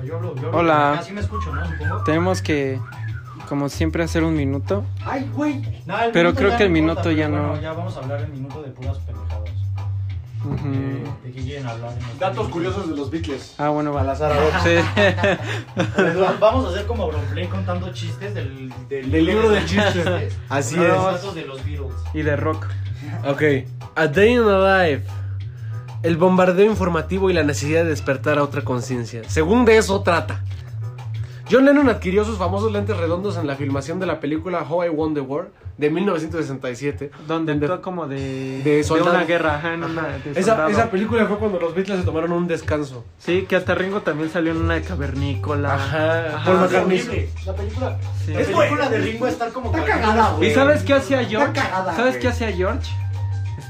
Bueno, yo hablo, yo hablo. Hola. Así me escucho, ¿no? Supongo. Tenemos que, como siempre, hacer un minuto. Ay, güey. El Pero creo que el minuto importa, ya no. Bueno, ya vamos a hablar el minuto de puras pendejadas. Ujú. Eh, ¿De qué quieren hablar? Datos curiosos de los Beatles. Ah, bueno, va. Al azar, a ver. Sí. Vamos a hacer como roleplay contando chistes del, del, Del libro de chistes. Así No, es. los datos de los Beatles. y de rock. Ok. A Day in a Life. El bombardeo informativo y la necesidad de despertar a otra conciencia. Según de eso trata. John Lennon adquirió sus famosos lentes redondos en la filmación de la película How I Won the War de 1967. Donde De- entró como de, de soldado. una guerra, ajá, en una de Esa, soldado. esa película fue cuando los Beatles se tomaron un descanso. Sí, que hasta Ringo también salió en una de cavernícola. Ajá. Ajá. Paul McCartney. La película. Sí. La película de Ringo estar como Está cagada, güey. ¿Y sabes qué hacía George? Está cagada, ¿Sabes qué hacía George?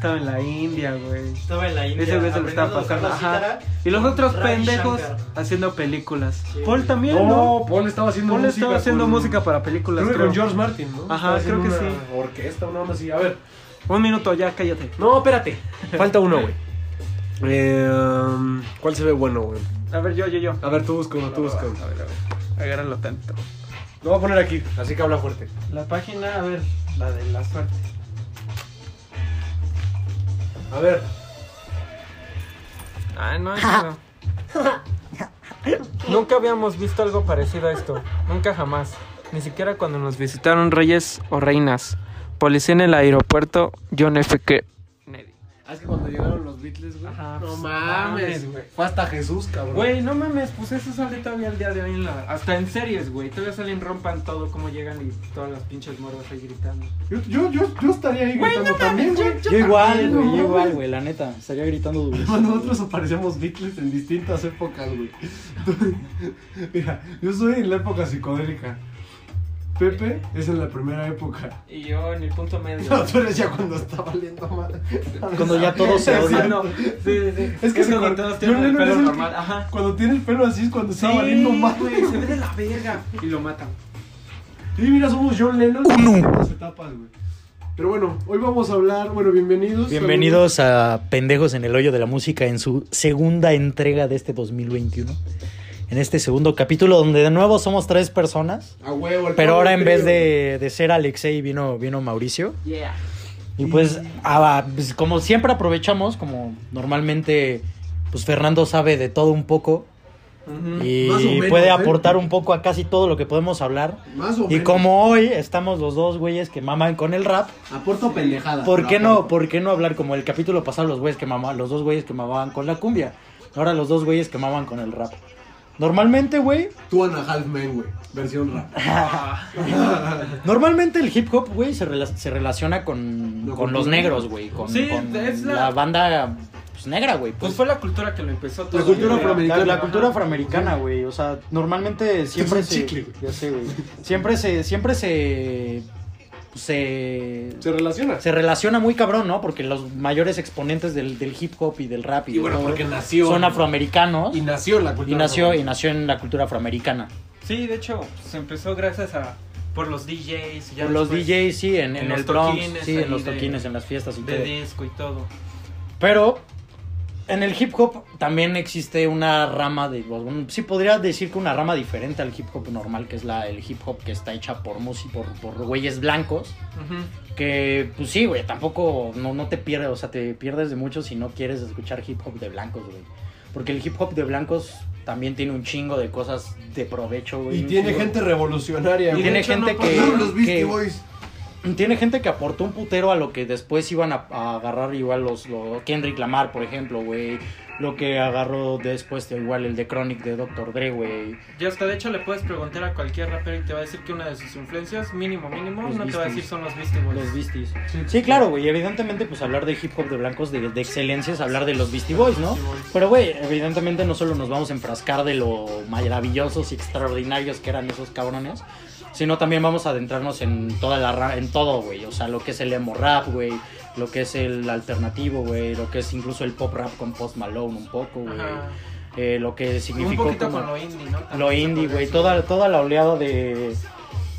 Estaba en la India, güey. Estaba en la India. Ese güey se lo estaba pasando. Ajá. Y los otros Ravi pendejos Shankar. haciendo películas. Sí. Paul también, ¿no? No, Paul estaba haciendo Paul música. estaba haciendo con- música para películas. Creo que creo. con George Martin, ¿no? Ajá, Estaba haciendo creo que una sí. Orquesta, una onda así. A ver. Un minuto, ya cállate. No, espérate. Falta uno, güey. Eh, um, ¿Cuál se ve bueno, güey? A ver, yo, yo, yo. A ver, tú busca uno, tú busca uno. A ver, a ver. Agárralo tanto. Lo voy a poner aquí, así que habla fuerte. La página, a ver, la de la suerte. A ver. Ah, no, eso. Nunca habíamos visto algo parecido a esto. Nunca jamás. Ni siquiera cuando nos visitaron reyes o reinas. Policía en el aeropuerto, John F. Kennedy. Ah, es que cuando llegaron los Beatles, güey. Ajá, no pues, mames, güey. Fue hasta Jesús, cabrón. Güey, no mames, pues eso sale todavía al día de hoy en la... Hasta en series, güey. Todavía salen rompan todo, como llegan y todas las pinches morras ahí gritando. Yo, yo, yo, yo estaría ahí Güey, gritando no también, güey. Yo igual, güey, no yo igual, güey, la neta. Estaría gritando duro. Nosotros aparecemos Beatles en distintas épocas, güey. Mira, yo soy en la época psicodélica. Pepe es en la primera época. Y yo en el punto medio. No, tú eres ya cuando está valiendo mal. Cuando ya todos se Sí, odian. no. Sí, sí, sí. Es que se cuando todos tienen el pelo es el normal. que- Ajá. Cuando tiene el pelo así es cuando está Sí, valiendo mal. güey, se ve de la verga. Y lo matan. Sí, mira, somos John Lennon. en distintas etapas, güey. Pero bueno, hoy vamos a hablar, bueno, bienvenidos. Bienvenidos a Pendejos en el Hoyo de la Música en su segunda entrega de este 2021. En este segundo capítulo donde de nuevo somos tres personas. A huevo, el Pero ahora en vez de, de ser Alexei vino, vino Mauricio. Yeah. Y pues, ah, pues, como siempre aprovechamos, como normalmente pues Fernando sabe de todo un poco y o menos, puede ¿eh? aportar un poco a casi todo lo que podemos hablar. Más o Y menos. como hoy estamos los dos güeyes que maman con el rap, Aporto pendejada. ¿por qué no, por qué no hablar como el capítulo pasado los güeyes que mamaban, los dos güeyes que mamaban con la cumbia? Ahora los dos güeyes que maman con el rap. Normalmente, güey, Two and a Half Men, güey. Versión rap. normalmente el hip hop, güey, se, rela- se relaciona con, Lo con los negros, güey, con, Sí, con es la- la... banda pues, negra, güey. Pues Pues, fue la cultura que lo empezó todo. La cultura afroamericana. La, la cultura afroamericana, güey. O sea, normalmente siempre Es un se. chicle, güey. Ya sé, güey. Siempre se. Siempre se. Se. Se relaciona. Se relaciona muy cabrón, ¿no? Porque los mayores exponentes del, del hip hop y del rap y, Y de bueno, todo porque nació. son afroamericanos Y y, nació en la cultura. nació y afroamericana. nació en la cultura afroamericana. Sí, de hecho, se empezó gracias a. Por los DJs. y ya Por los DJs, sí, en, en en los el Bronx, toquines sí, en los de- toquines, en las fiestas y De todo. disco y todo. Pero en el hip hop también existe una rama de. bueno, sí, podría decir que una rama diferente al hip hop normal, que es la, el hip hop que está hecha por músicos, por, por güeyes blancos. Que, pues sí, güey, tampoco no, no te pierdes, o sea, te pierdes de mucho si no quieres escuchar hip hop de blancos, güey. Porque el hip hop de blancos también tiene un chingo de cosas de provecho, güey. Y tiene gente revolucionaria. Y güey. tiene gente no que, los Beastie que- Boys. Tiene gente que aportó un putero a lo que después iban a, a agarrar igual los, los Kendrick Lamar, por ejemplo, güey. Lo que agarró después de igual el de Chronic de Dr. Dre, güey. Y hasta de hecho le puedes preguntar a cualquier rapero y te va a decir que una de sus influencias, mínimo, mínimo, Los no te va a decir son los Beastie Boys. Los Beasties. Sí, claro, güey. Evidentemente, pues hablar de hip hop de blancos de, de excelencia es hablar de los Beastie Boys, ¿no? Beastie Boys. Pero, güey, evidentemente no solo nos vamos a enfrascar de lo maravillosos y extraordinarios que eran esos cabrones, sino también vamos a adentrarnos en toda la en todo, güey. O sea, lo que es el emo rap, güey. Lo que es el alternativo, güey. Lo que es incluso el pop rap con Post Malone un poco, güey. Eh, lo que Un significó poquito como- con lo indie, ¿no? También lo indie, güey, toda, toda la oleada de,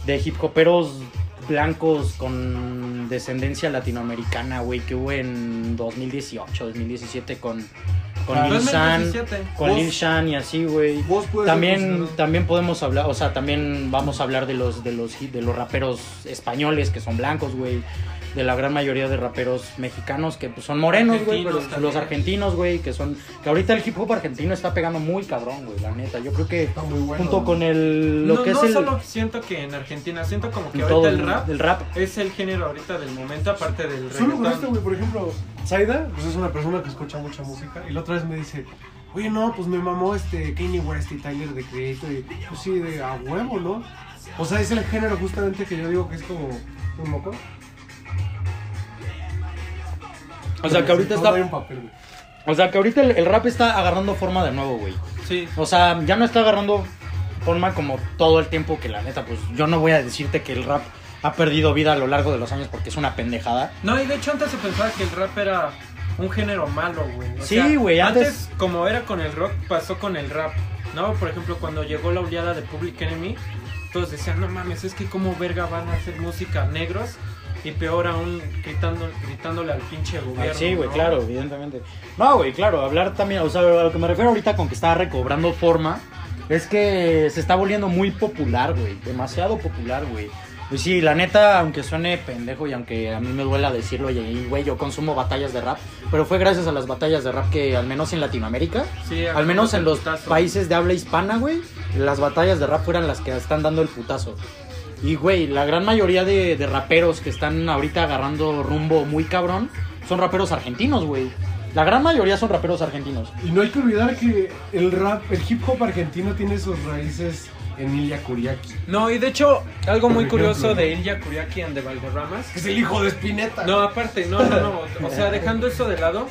de hip hoperos blancos con descendencia latinoamericana, güey, que hubo en 2018, 2017 con, con Ah, Lil Shan, 2017. con Lil Shan y así, güey. Vos puedes También, también podemos hablar, o sea, también vamos a hablar de los, de los, de los raperos españoles que son blancos, güey. De la gran mayoría de raperos mexicanos que pues, son morenos, güey. Los argentinos, güey, que son. Que ahorita el hip hop argentino está pegando muy cabrón, güey, la neta. Yo creo que Está muy bueno. junto con el. Lo no, que no es el. solo siento que en Argentina, siento como que todo ahorita el rap el rap. es el género ahorita del momento, aparte del Solo con esto, reggaetón. güey, por ejemplo, Zaida, pues es una persona que escucha mucha música. Y la otra vez me dice, oye, no, pues me mamó este Kanye West y Tyler de Creator. Y pues sí, de a huevo, ¿no? O sea, es el género justamente que yo digo que es como un moco. O sea, que ahorita está. un papel, güey. O sea, que ahorita el, el rap está agarrando forma de nuevo, güey. Sí. O sea, ya no está agarrando forma como todo el tiempo que la neta, pues yo no voy a decirte que el rap ha perdido vida a lo largo de los años porque es una pendejada. No, y de hecho antes se pensaba que el rap era un género malo, güey. O Sí, güey, Antes, antes- como era con el rock, pasó con el rap. ¿No? Por ejemplo, cuando llegó la oleada de Public Enemy, todos decían, no mames, es que como verga van a hacer música negros. Y peor aún, gritando, gritándole al pinche gobierno. Ah, sí, güey, ¿no? claro, evidentemente. No, güey, claro, hablar también, o sea, a lo que me refiero ahorita con que está recobrando forma, es que se está volviendo muy popular, güey, demasiado popular, güey. Pues sí, la neta, aunque suene pendejo y aunque a mí me duela decirlo, y- güey, yo consumo batallas de rap, pero fue gracias a las batallas de rap que al menos en Latinoamérica, Sí, al menos en los putazo. países de habla hispana, güey, las batallas de rap fueran las que están dando el putazo. Y, güey, la gran mayoría de, de raperos que están ahorita agarrando rumbo muy cabrón son raperos argentinos, güey. La gran mayoría son raperos argentinos. Y no hay que olvidar que el rap, el hip hop argentino tiene sus raíces en Ilya Kuriaki. No, y de hecho, algo muy Por ejemplo. curioso de Ilya Kuriaki and de Valderramas. Que es el hijo de Spinetta. No, aparte, no, no, no. O sea, dejando eso de lado,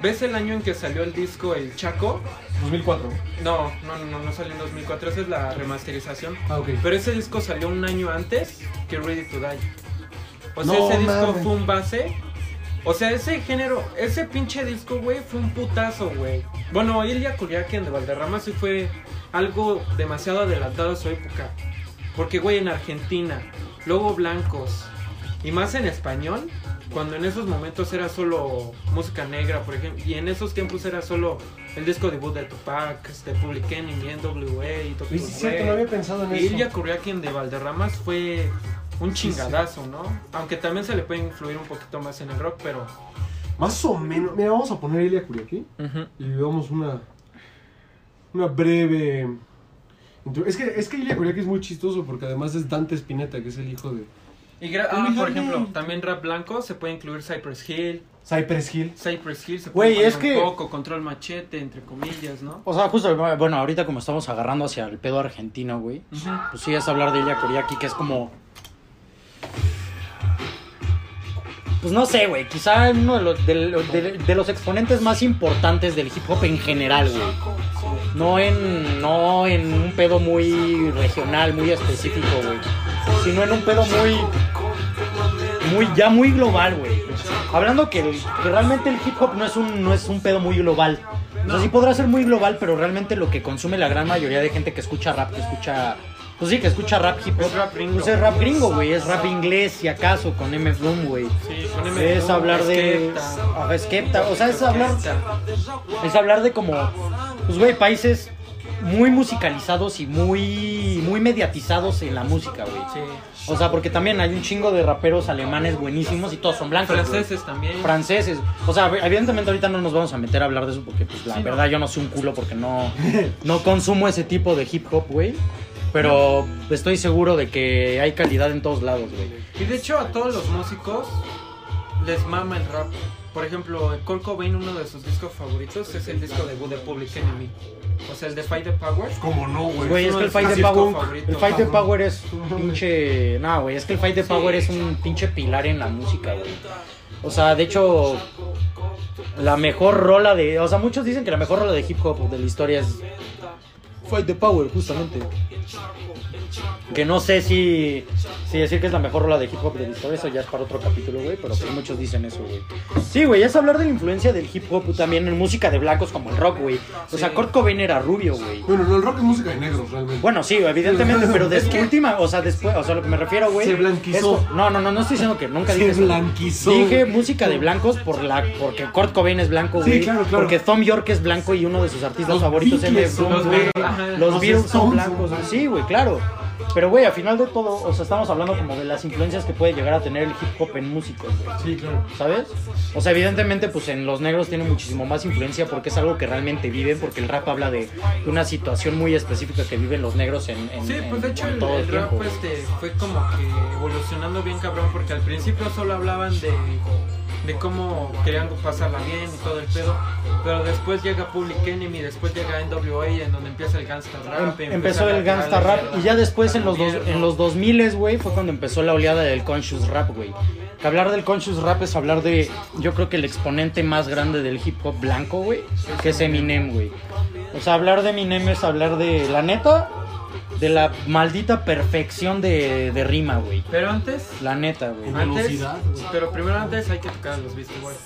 ¿ves el año en que salió el disco El Chaco? 2004. No, no, no, no, no salió en 2004, esa es la remasterización. Ah, ok. Pero ese disco salió un año antes que Ready to Die. O sea, No ese disco mames. fue un base. O sea, ese género, ese pinche disco, güey, fue un putazo, güey. Bueno, Ilya Kuriakian de Valderrama sí fue algo demasiado adelantado a su época. Porque, güey, en Argentina, luego blancos, y más en español, cuando en esos momentos era solo música negra, por ejemplo, y en esos tiempos era solo el disco debut de Tupac, de Public Enemy, NWA y todo Sí, sí, es cierto, no había pensado en y eso. Ilya Kuryakin de Valderramas fue un Sí, sí. chingadazo, ¿no? Aunque también se le puede influir un poquito más en el rock, pero... Más o menos. Mira, vamos a poner Ilya Kuriaki y damos una. Una breve. intro- Es que, es que Ilya Kuriaki es muy chistoso porque además es Dante Spinetta, que es el hijo de Y gra- ah, por ejemplo, también rap blanco se puede incluir Cypress Hill, Cypress Hill. Cypress Hill se Güey, puede es poner que- un poco, Control Machete, entre comillas, ¿no? O sea, justo, bueno, ahorita como estamos agarrando hacia el pedo argentino, güey. Pues sí, es hablar de Ilya Kuriaki, que es como... Pues no sé, güey, quizá uno de los, de, lo- de- de los exponentes más importantes del hip hop en general, güey. No en, no en un pedo muy regional, muy específico, güey. Sino en un pedo muy, muy, ya muy global, güey. Hablando que realmente el hip hop no es un, no es un pedo muy global. O sea, sí podrá ser muy global, pero realmente lo que consume la gran mayoría de gente que escucha rap, que escucha... Pues sí, que escucha rap hip hop. Es rap gringo. Pues es rap gringo, güey. Es rap inglés, si acaso, con M. Bloom, güey. Sí, con M. Es hablar de... Skepta. Ajá, Skepta. O sea, es hablar... Es hablar de como, pues güey, países muy musicalizados y muy, muy mediatizados en la música, güey. Sí. O sea, porque también hay un chingo de raperos alemanes buenísimos y todos son blancos. Franceses también. Franceses. O sea, evidentemente ahorita no nos vamos a meter a hablar de eso porque, pues, la Sí, no. verdad yo no soy un culo porque no, no consumo ese tipo de hip hop, güey. Pero estoy seguro de que hay calidad en todos lados, güey. Y de hecho a todos los músicos les mama el rap. Por ejemplo, Kurt Cobain, uno de sus discos favoritos es el disco debut de Public Enemy. O sea, el de Fight the Power. ¿Cómo no, güey? Güey, es que el de Fight the Power, el Fight the. Power es un pinche, no, güey, es que el Fight the. Power es un pinche pilar en la música, güey. O sea, de hecho, la mejor rola de, o sea, muchos dicen que la mejor rola de hip hop de la historia es Fight the Power, justamente. Que no sé si, si decir que es la mejor rola de hip hop de la historia, eso ya es para otro capítulo, güey, pero pues muchos dicen eso, güey. Sí, güey, es hablar de la influencia del hip hop también en música de blancos como el rock, güey. O sea, Kurt Cobain era rubio, güey. Bueno, no, el rock es música de negros, realmente. Bueno, sí, evidentemente, pero de última, o sea, después, o sea, lo que me refiero, güey. Se blanquizó. es- no, no, no, no estoy diciendo que nunca Se dije eso. blanquizó. Dije música de blancos por la, porque Kurt Cobain es blanco, Sí, güey. claro, claro. Porque Tom York es blanco y uno de sus artistas Los favoritos es Beatles Blum, güey. Los Beatles son blancos, güey. Sí, güey, claro. Pero, güey, al final de todo, o sea, estamos hablando como de las influencias que puede llegar a tener el hip hop en músicos, güey. Sí, claro. ¿Sabes? O sea, evidentemente, pues en los negros tiene muchísimo más influencia porque es algo que realmente viven, porque el rap habla de una situación muy específica que viven los negros en, en- Sí, pues de en- hecho en el, todo el rap tiempo. este, fue como que evolucionando bien cabrón porque al principio solo hablaban de, de cómo querían pasarla bien y todo el pedo, pero después llega Public Enemy, después llega NWA en donde empieza el gangsta rap. Em- empezó el gangsta rap y ya después en los, dos, en los 2000 güey, fue cuando empezó la oleada del conscious rap, güey. Que hablar del conscious rap es hablar de, yo creo que el exponente más grande del hip hop blanco, güey, que es Eminem, güey. O sea, hablar de Eminem es hablar de, la neta, de la maldita perfección de, de rima, güey. Pero antes, La neta, güey. antes, pero primero antes hay que tocar a los Beastie Boys.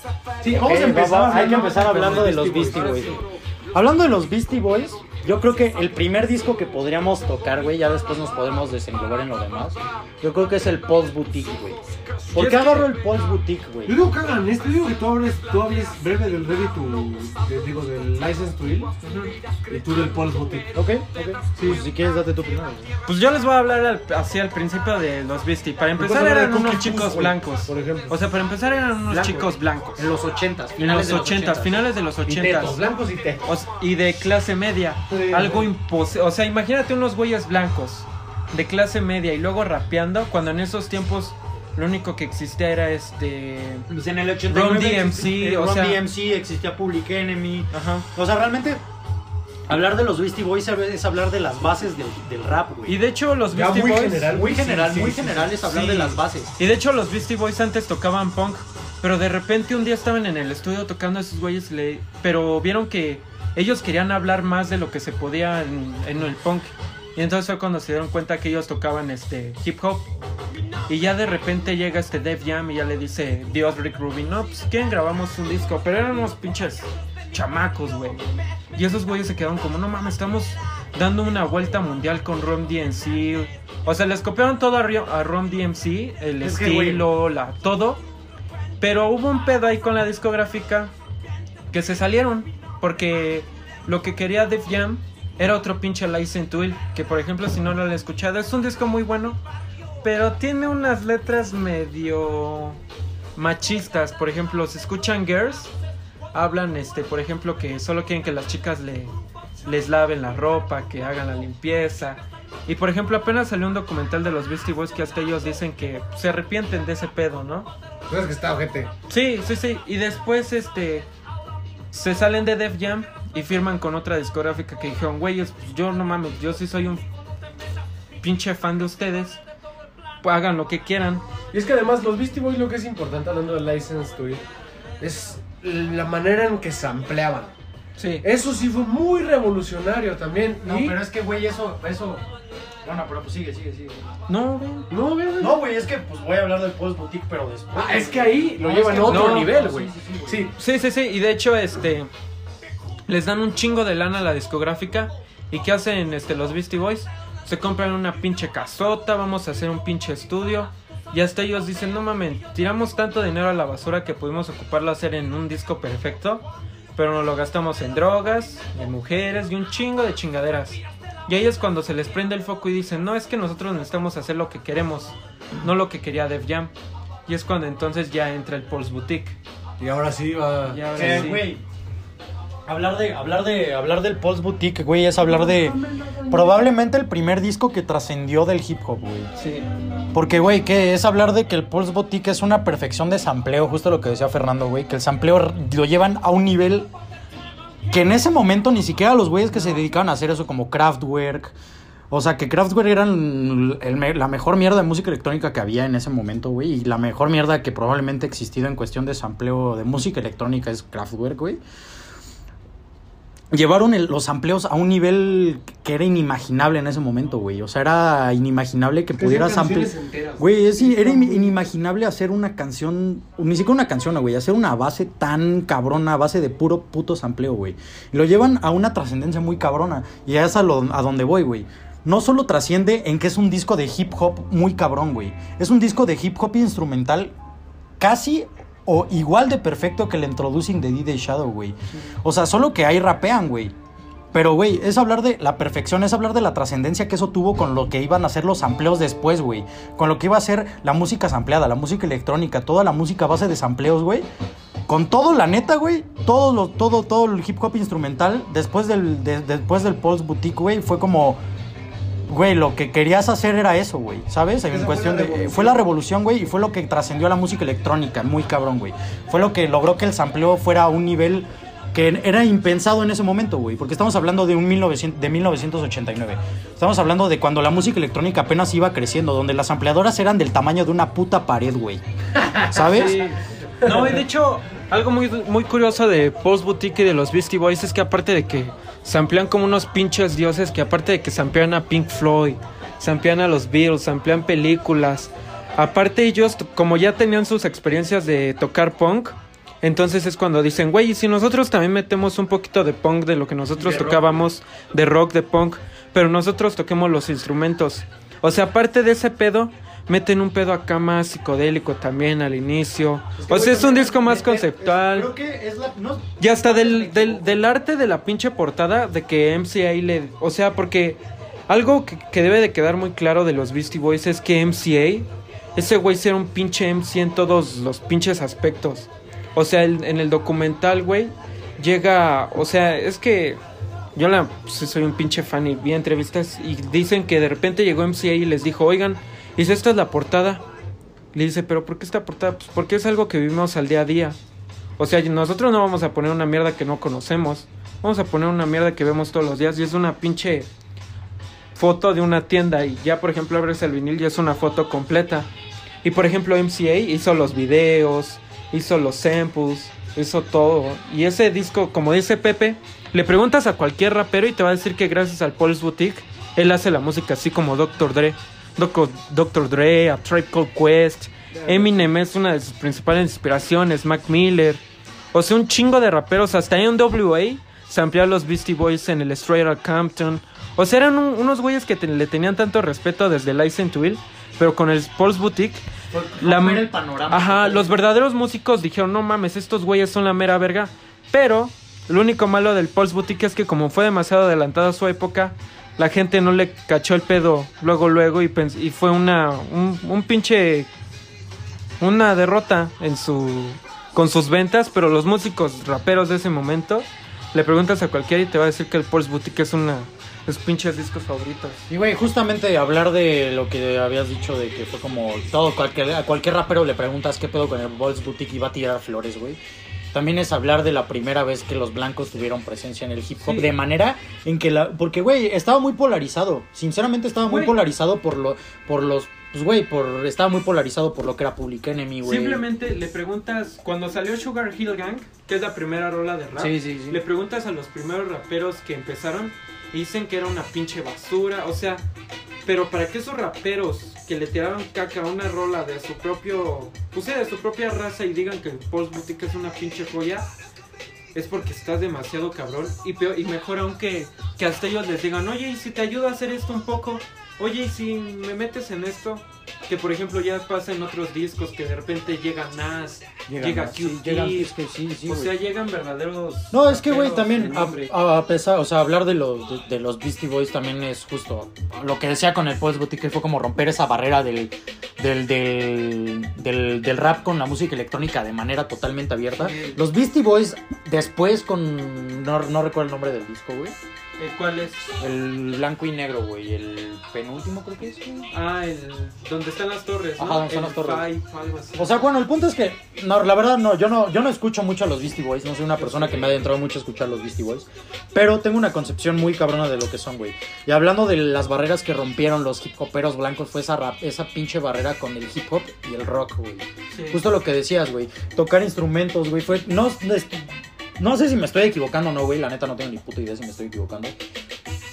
Sí, vamos a empezar. va- va- hay que empezar hablando de los Beastie. Boys. Hablando de los Beastie Boys, yo creo que el primer disco que podríamos tocar, güey, ya después nos podemos desenglobar en lo demás. Yo creo que es el Pulse Boutique, güey. ¿Por Y qué agarro el Pulse Boutique, güey? Yo digo que hagan esto, yo digo que tú hables, tú hables breve del Ready to, de- digo, del License to Ill y tú del Pulse Boutique. Ok, ok. Sí, si quieres, date tú primero. güey. Pues yo les voy a hablar al- así al principio de los Beastie. Para empezar hablar de eran Cookie unos chicos blancos. por ejemplo. O sea, para empezar eran unos Blanco, chicos blancos. En los 80s, En finales los de 80, finales de los 80. tetos, blancos y tetos. O s- y de clase media. Sí, algo imposible. O sea, imagínate unos güeyes blancos de clase media y luego rapeando cuando en esos tiempos lo único que existía era este. Pues en el 89 Run DMC, existía- o Run sea- DMC, existía Public Enemy. Ajá. O sea, realmente, hablar de los Beastie Boys es hablar de las bases del, del rap, güey. Y de hecho, los Ya Beastie muy Boys. general. Muy Sí, general, sí, muy sí, general es hablar Sí. de las bases. Y de hecho, los Beastie Boys antes tocaban punk. Pero de repente un día estaban en el estudio tocando a esos güeyes. le- Pero vieron que ellos querían hablar más de lo que se podía en, en el punk. Y entonces fue cuando se dieron cuenta que ellos tocaban este hip hop. Y ya de repente llega este Def Jam y ya le dice Dios Rick Rubin, no, pues quieren grabamos un disco. Pero eran unos pinches chamacos, güey. Y esos güeyes se quedaron como, no mames, estamos dando una vuelta mundial con Rom DMC. O sea, les copiaron todo a, a Rom DMC, el Es que, güey. estilo, la, todo. Pero hubo un pedo ahí con la discográfica que se salieron. Porque lo que quería Def Jam era otro pinche License to Ill. Que por ejemplo, si no lo han escuchado, es un disco muy bueno. Pero tiene unas letras medio machistas. Por ejemplo, si escuchan Girls, hablan, este, por ejemplo, que solo quieren que las chicas le, les laven la ropa, que hagan la limpieza. Y por ejemplo, apenas salió un documental de los Beastie Boys que hasta ellos dicen que se arrepienten de ese pedo, ¿no? Sabes que está ojete. Sí, sí, sí. Y después, este, se salen de Def Jam y firman con otra discográfica que dijeron, güeyes, pues yo no mames, yo sí soy un pinche fan de ustedes. Pues hagan lo que quieran. Y es que además los Beastie Boys lo que es importante hablando del License to Ill es la manera en que se ampliaban. Sí. Eso sí fue muy revolucionario también. No, y... pero es que, güey, eso, eso... Bueno, pero pues sigue, sigue, sigue. No, güey. No, güey. No, güey, es que pues voy a hablar del Pulse Boutique, pero después. Ah, es que ahí lo No, llevan es a que- otro no, nivel, no, güey. sí, sí. Sí, Sí, sí, sí. Y de hecho, este. Les dan un chingo de lana a la discográfica. ¿Y qué hacen este, los Beastie Boys? Se compran una pinche casota. Vamos a hacer un pinche estudio. Y hasta ellos dicen: No mames, tiramos tanto dinero a la basura que pudimos ocuparlo a hacer en un disco perfecto. Pero nos lo gastamos en drogas, en mujeres y un chingo de chingaderas. Y ahí es cuando se les prende el foco y dicen: No, es que nosotros necesitamos hacer lo que queremos, no lo que quería Def Jam. Y es cuando entonces ya entra el Pulse Boutique. Y ahora sí va. Y ahora Que, sí. güey, hablar de, hablar de, hablar del Pulse Boutique, güey, es hablar de probablemente el primer disco que trascendió del hip hop, güey. Sí. Porque, güey, que es hablar de que el Pulse Boutique es una perfección de sampleo, justo lo que decía Fernando, güey, que el sampleo lo llevan a un nivel que en ese momento ni siquiera los güeyes que se dedicaban a hacer eso como Kraftwerk, o sea, que Kraftwerk eran el la mejor mierda de música electrónica que había en ese momento, güey, y la mejor mierda que probablemente ha existido en cuestión de sampleo de música electrónica es Kraftwerk, güey. Llevaron el- los amplios a un nivel que era inimaginable en ese momento, güey. O sea, era inimaginable que pudieras ampliar. Güey, es, era in- inimaginable hacer una canción, ni siquiera una canción, güey, hacer una base tan cabrona, base de puro puto sampleo, güey. Y lo llevan a una trascendencia muy cabrona. Y es a, lo, a donde voy, güey. No solo trasciende en que es un disco de hip hop muy cabrón, güey. Es un disco de hip hop instrumental casi o igual de perfecto que el Introducing de DJ Shadow, güey. O sea, solo que ahí rapean, güey. Pero, güey, es hablar de la perfección, es hablar de la trascendencia que eso tuvo con lo que iban a hacer los sampleos después, güey. Con lo que iba a ser la música sampleada, la música electrónica, toda la música a base de sampleos, güey. Con todo, la neta, güey, todo, todo, todo el hip hop instrumental, después del, de- después del Pulse Boutique, güey, fue como... Güey, lo que querías hacer era eso, güey, ¿sabes? En Esa fue cuestión la de... revolución. Fue la revolución, güey, y fue lo que trascendió a la música electrónica, muy cabrón, güey. Fue lo que logró que el sampleo fuera a un nivel que era impensado en ese momento, güey, porque estamos hablando de un 1900, de 1989. Estamos hablando de cuando la música electrónica apenas iba creciendo, donde las ampliadoras eran del tamaño de una puta pared, güey. ¿Sabes? Sí. No, y de hecho, algo muy, muy curioso de Post Boutique y de los Beastie Boys es que aparte de que se amplían como unos pinches dioses, que aparte de que se amplían a Pink Floyd, se amplían a los Beatles, se amplían películas, aparte ellos, como ya tenían sus experiencias de tocar punk, entonces es cuando dicen, güey, y si nosotros también metemos un poquito de punk de lo que nosotros De rock. tocábamos, de rock, de punk, pero nosotros toquemos los instrumentos. O sea, aparte de ese pedo, meten un pedo acá más psicodélico también al inicio. o sea, es un disco más conceptual. Creo que es la... no- Y hasta del, del, del arte de la pinche portada, de que MCA le... O sea, porque algo que, que debe de quedar muy claro de los Beastie Boys es que MCA, ese güey era un pinche MC en todos los pinches aspectos. O sea, el- en el documental, güey, llega... O sea, es que yo la, pues, soy un pinche fan y vi entrevistas y dicen que de repente llegó MCA y les dijo, oigan, dice, esta es la portada. Le dice, pero ¿por qué esta portada? Pues porque es algo que vivimos al día a día. O sea, nosotros no vamos a poner una mierda que no conocemos. Vamos a poner una mierda que vemos todos los días y es una pinche foto de una tienda y ya por ejemplo abres el vinil y es una foto completa. Y por ejemplo MCA hizo los videos, hizo los samples, hizo todo. Y ese disco, como dice Pepe, le preguntas a cualquier rapero y te va a decir que gracias al Pulse Boutique, él hace la música así como Dr. Dre. Doc- Dr. Dre, a Tribe Called Quest, Eminem es una de sus principales inspiraciones, Mac Miller. O sea, un chingo de raperos, hasta NWA se ampliaron los Beastie Boys en el Straight Outta Compton. O sea, eran un- unos güeyes que te- le tenían tanto respeto desde License to Will, pero con el Pulse Boutique la- el panorama. Ajá, los verdaderos músicos dijeron, no mames, estos güeyes son la mera verga. Pero lo único malo del Pulse Boutique es que como fue demasiado adelantada a su época, la gente no le cachó el pedo luego, luego y, y fue una, un, pinche, una derrota en su, con sus ventas. Pero los músicos raperos de ese momento, le preguntas a cualquiera y te va a decir que el Pulse Boutique es una sus pinches discos favoritos. Y güey, justamente hablar de lo que habías dicho de que fue como todo, cualquier, a cualquier rapero le preguntas qué pedo con el Balls Boutique y va a tirar flores, güey. También es hablar de la primera vez que los blancos tuvieron presencia en el hip hop. Sí. De manera en que la. Porque, güey, estaba muy polarizado. Sinceramente estaba muy polarizado por lo. por los. Pues, güey, por. Estaba muy polarizado por lo que era Public Enemy, güey. Simplemente le preguntas, cuando salió Sugar Hill Gang, que es la primera rola de rap, Sí, sí, sí. le preguntas a los primeros raperos que empezaron y dicen que era una pinche basura, o sea, pero para que esos raperos que le tiraban caca a una rola de su propio, pues de su propia raza y digan que Paul's Boutique es una pinche joya, es porque estás demasiado cabrón. Y, peor, y mejor aún que, que hasta ellos les digan, oye, y si te ayudo a hacer esto un poco, oye, y si me metes en esto, que por ejemplo ya pasa en otros discos que de repente llega Nas, llega sí, llegan- es que sí, sí, o sea, llegan verdaderos... No, es que, güey, también, a, a pesar, o sea, hablar de los, de, de los Beastie Boys también es justo lo que decía con el Pulse Boutique, fue como romper esa barrera del, del, del, del, del rap con la música electrónica de manera totalmente abierta. Sí. Los Beastie Boys, después con, no, no recuerdo el nombre del disco, güey, ¿Cuál es? el blanco y negro, güey, el penúltimo creo que es, güey. Ah, el... Donde están las torres, ¿no? Ajá, donde están las torres. Five, algo así. O sea, bueno, el punto es que, no, la verdad, no, yo no, yo no escucho mucho a los Beastie Boys, no soy una persona que me ha adentrado mucho a escuchar a los Beastie Boys, pero tengo una concepción muy cabrona de lo que son, güey. Y hablando de las barreras que rompieron los hip hoperos blancos, fue esa, rap- esa pinche barrera con el hip hop y el rock, güey. Sí. Justo lo que decías, güey. Tocar instrumentos, güey, fue. No, No sé si me estoy equivocando o no, güey. La neta no tengo ni puta idea si me estoy equivocando.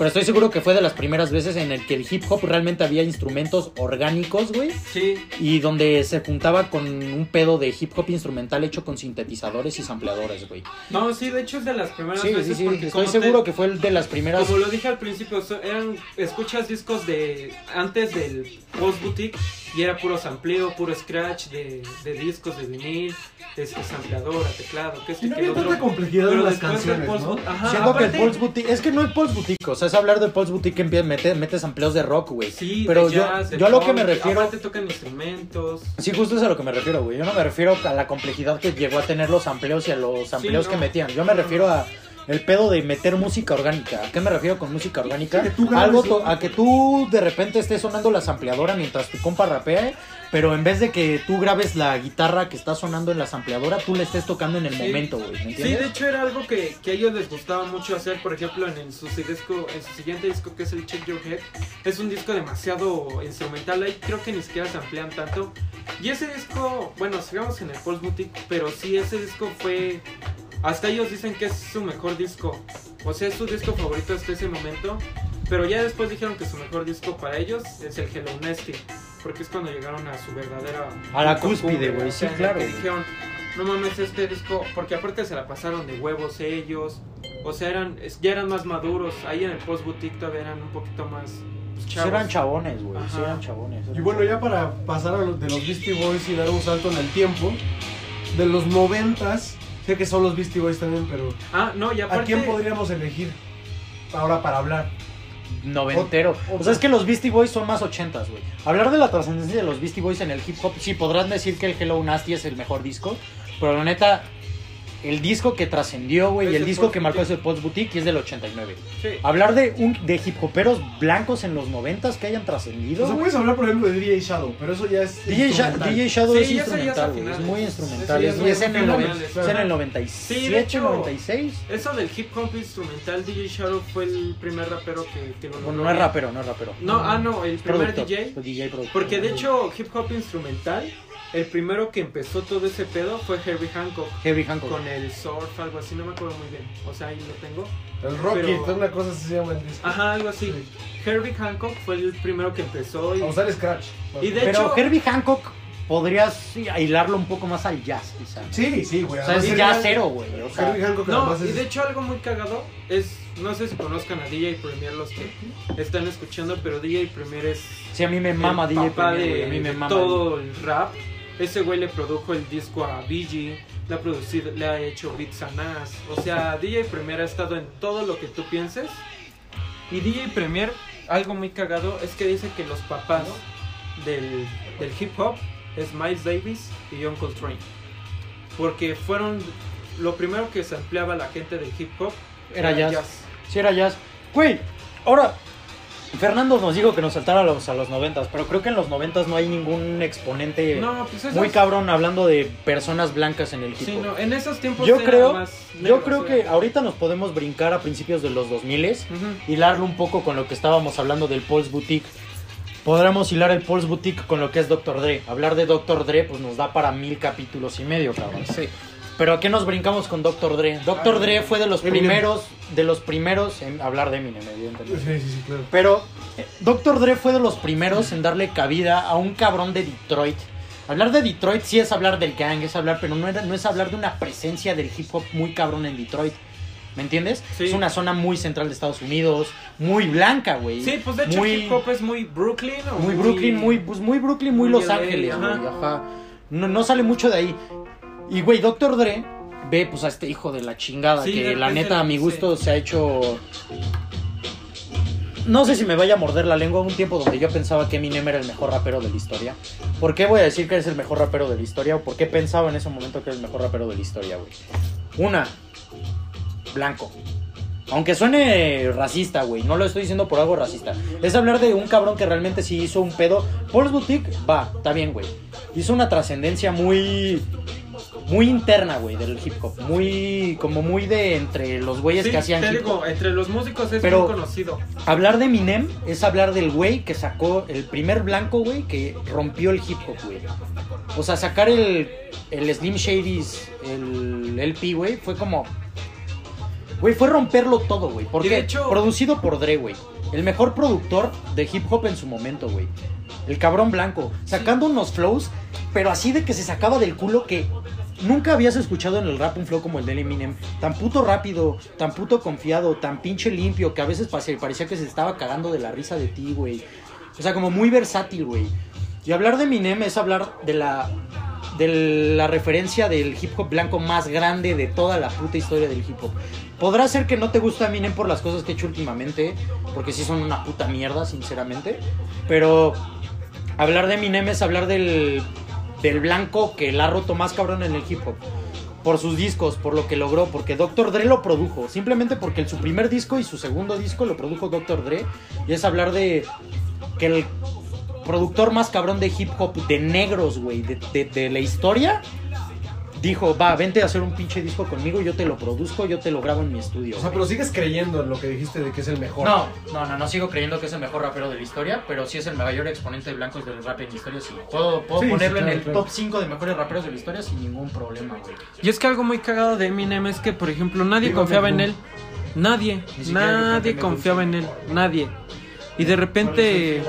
Pero estoy seguro que fue de las primeras veces en el que el hip hop realmente había instrumentos orgánicos, güey. Sí, Y donde se juntaba con un pedo de hip hop instrumental hecho con sintetizadores y sampleadores, güey. no, sí, de hecho es de las primeras Sí, sí, veces. sí. porque Estoy como te- seguro que fue el de las primeras. Como lo dije al principio, eran escuchas discos de antes del Post Boutique y era puro sampleo, puro scratch de, de discos de vinil, este sampleadora, teclado, que no que el había tanta complejidad en las canciones, ¿no? Ajá, Siendo que el aparte- Pulse Boutique, es que no es Pulse Boutique, o sea, es hablar de Pulse Boutique que empieza, mete, metes amplios de rock, güey. Sí, pero de yo, jazz, de yo a lo que me refiero, Aparte tocan instrumentos. sí, justo es a lo que me refiero, güey. Yo no me refiero a la complejidad que llegó a tener los amplios y a los amplios no. que metían. Yo me refiero a el pedo de meter música orgánica. ¿A qué me refiero con música orgánica? Que tú grabes Algo un- to- a que tú de repente estés sonando la sampleadora mientras tu compa rapea, pero en vez de que tú grabes la guitarra que está sonando en la sampleadora, tú le estés tocando en el Sí. momento, güey. ¿Me Sí, entiendes? de hecho era algo que, que a ellos les gustaba mucho hacer, por ejemplo, en, el- su, disco, en su siguiente disco que es el Check Your Head. Es un disco demasiado instrumental, ahí creo que ni siquiera se amplían tanto. Y ese disco, bueno, sigamos en el Pulse Boutique, pero sí, ese disco fue... Hasta ellos dicen que es su mejor disco. O sea, es su disco favorito hasta ese momento. Pero ya después dijeron que su mejor disco para ellos es el Hello Nasty. Porque es cuando llegaron a su verdadera... A la cúspide, güey, sí, claro, Que dijeron, no mames, este disco... Porque aparte se la pasaron de huevos ellos. O sea, eran, ya eran más maduros. Ahí en el Post Boutique todavía eran un poquito más... pues, Sí chavos. eran chabones, güey. Sí eran chabones. Y bueno, ya para pasar a los de los Beastie Boys y dar un salto en el tiempo, de los noventas, sé que son los Beastie Boys también, pero Ah, no, y aparte... ¿a quién podríamos elegir ahora para hablar? noventero. Ot- O sea, es que los Beastie Boys son más ochentas, güey. Hablar de la trascendencia de los Beastie Boys en el hip hop, sí, podrán decir que el Hello Nasty es el mejor disco, pero la neta, el disco que trascendió, güey, y el disco que marcó ese Post Boutique y es del 89. Sí. Hablar de un de hip hoperos blancos en los noventas que hayan trascendido, O sea, puedes hablar, por ejemplo, de DJ Shadow, pero eso ya es. DJ, Sha- instrumental. DJ Shadow Sí, es instrumental, güey. Es muy instrumental. Es, es y es en, el, es en el Sí, 97, de hecho, 96. Eso del hip hop instrumental, DJ Shadow fue el primer rapero que, que lo Bueno, no es rapero, no es rapero. No, ah, no, el primer Productor, DJ. DJ productor. Porque de hecho, hip hop instrumental, el primero que empezó todo ese pedo fue Herbie Hancock. Heavy Hancock. Con el surf, algo así, no me acuerdo muy bien. O sea, ahí lo tengo. El Rocket, Pero- una cosa así se llama el disco. Ajá, algo así. Herbie Hancock fue el primero que empezó. Y, A usar Scratch. y de Pero hecho, Herbie Hancock podrías sí, hilarlo un poco más al jazz, quizá. Sí, sí, güey. O sea, es Herbie jazz cero, güey. O sea, Herbie Hancock No, y de hecho algo muy cagado es, no sé si conozcan a DJ Premier los que están escuchando, pero DJ Premier es sí, a mí me mama DJ papá Premier, de, güey, a mí me de mama. todo el rap. Ese güey le produjo el disco a BG, le ha producido, le ha hecho beats a Nas. O sea, DJ Premier ha estado en todo lo que tú pienses. Y DJ Premier, algo muy cagado, es que dice que los papás del, del hip hop es Miles Davis y John Coltrane. Porque fueron lo primero que se ampliaba la gente del hip hop. Era jazz. Sí, era jazz. Güey, ahora, Fernando nos dijo que nos saltara a los, a los noventas, pero creo que en los noventas no hay ningún exponente No, pues muy cabrón hablando de personas blancas en el hip Sí, no, en esos tiempos Yo creo, más yo creo o que ahorita nos podemos brincar a principios de los 2000 Ujú. hilarlo un poco con lo que estábamos hablando del Pulse Boutique. Podremos hilar el Pulse Boutique con lo que es Dr. Dre. Hablar de Dr. Dre pues nos da para mil capítulos y medio, cabrón. Sí. Pero ¿a qué nos brincamos con Dr. Dre? Dr. Dre fue de los Eminem. primeros, de los primeros en hablar de Eminem, evidentemente. Sí, sí, sí, claro. Pero eh, Dr. Dre fue de los primeros en darle cabida a un cabrón de Detroit. Hablar de Detroit sí es hablar del gang, es hablar, pero no, era- no es hablar de una presencia del hip hop muy cabrón en Detroit. ¿Me entiendes? Sí. Es una zona muy central de Estados Unidos, muy blanca, güey. Sí, pues de hecho muy, hip hop es muy Brooklyn. o muy Brooklyn, muy, pues muy Brooklyn, muy, muy Los LA, Ángeles, güey. ajá. Ajá. No, no sale mucho de ahí. Y güey, Dr. Dre ve pues a este hijo de la chingada Sí, que la neta a mi sí. gusto se ha hecho no sé si me vaya a morder la lengua un tiempo donde yo pensaba que Eminem era el mejor rapero de la historia. ¿Por qué voy a decir que es el mejor rapero de la historia? ¿O por qué pensaba en ese momento que era el mejor rapero de la historia, güey? Una, blanco. Aunque suene racista, güey, no lo estoy diciendo por algo racista. Es hablar de un cabrón que realmente sí hizo un pedo. Paul's Boutique, va, está bien, güey. Hizo una trascendencia muy. Muy interna, güey, del hip hop. Muy. Como muy de entre los güeyes Sí, que hacían te hip digo, hop. entre los músicos es Pero- muy conocido. Hablar de Eminem es hablar del güey que sacó el primer blanco, güey, que rompió el hip hop, güey. O sea, sacar el, el Slim Shadys, el LP, güey, fue como Güey, fue romperlo todo, güey. Porque Y de hecho- producido por Dre, güey. El mejor productor de hip hop en su momento, güey. El cabrón blanco. Sacando unos flows, pero así de que se sacaba del culo que nunca habías escuchado en el rap un flow como el de Eminem. Tan puto rápido, tan puto confiado, tan pinche limpio, que a veces parecía que se estaba cagando de la risa de ti, güey. O sea, como muy versátil, güey. Y hablar de Eminem es hablar de la de la referencia del hip hop blanco más grande de toda la puta historia del hip hop. Podrá ser que no te gusta Eminem por las cosas que he hecho últimamente, porque sí son una puta mierda, sinceramente. Pero hablar de Eminem es hablar del, del blanco que la ha roto más cabrón en el hip hop. Por sus discos, por lo que logró, porque Dr. Dre lo produjo. Simplemente porque su primer disco y su segundo disco lo produjo Dr. Dre. Y es hablar de que el productor más cabrón de hip hop de negros, güey, de- de la historia, dijo, va, vente a hacer un pinche disco conmigo, yo te lo produzco, yo te lo grabo en mi estudio. O sea, güey". pero sigues creyendo en lo que dijiste de que es el mejor. No, no, no, no sigo creyendo que es el mejor rapero de la historia, pero sí es el mayor exponente de blancos del rap en la historia, sí. Puedo, puedo Sí, sí, ponerlo en el claro. top 5 de mejores raperos de la historia sin ningún problema, güey. Y es que algo muy cagado de Eminem es que, por ejemplo, nadie confiaba en él. Nadie, nadie confiaba en él, nadie. Y de repente,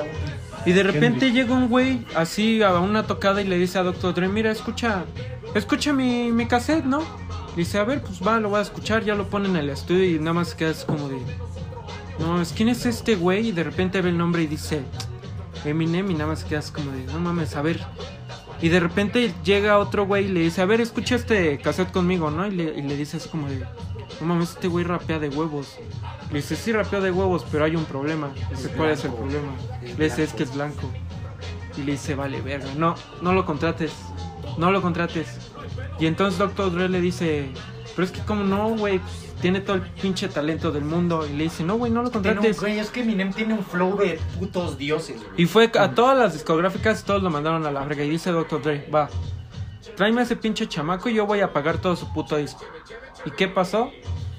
y de repente llega un güey así a una tocada y le dice a Dr. Dre, mira, escucha, escucha mi, mi cassette, ¿no? Dice, a ver, pues va, lo voy a escuchar, ya lo pone en el estudio y nada más quedas como de, no, es quién es este güey y de repente ve el nombre y dice, Eminem y nada más quedas como de, no mames, a ver. Y de repente llega otro güey y le dice, a ver, escucha este cassette conmigo, ¿no? Y le, y le dice así como de, no mames, este güey rapea de huevos. Le dice, sí, rapea de huevos, pero hay un problema. Le dice, ¿cuál es el problema? Es Le dice, es que es blanco. Y le dice, vale, verga, no, no lo contrates, no lo contrates. Y entonces Dr. Dre le dice, pero es que como no, güey, Pues, tiene todo el pinche talento del mundo. Y le dice, no, güey, no lo contrates. güey, es que Eminem tiene un flow de putos dioses, güey. Y fue a todas las discográficas, todos lo mandaron a la verga. Y dice Dr. Dre, va, tráeme a ese pinche chamaco y yo voy a pagar todo su puto disco. ¿Y qué pasó?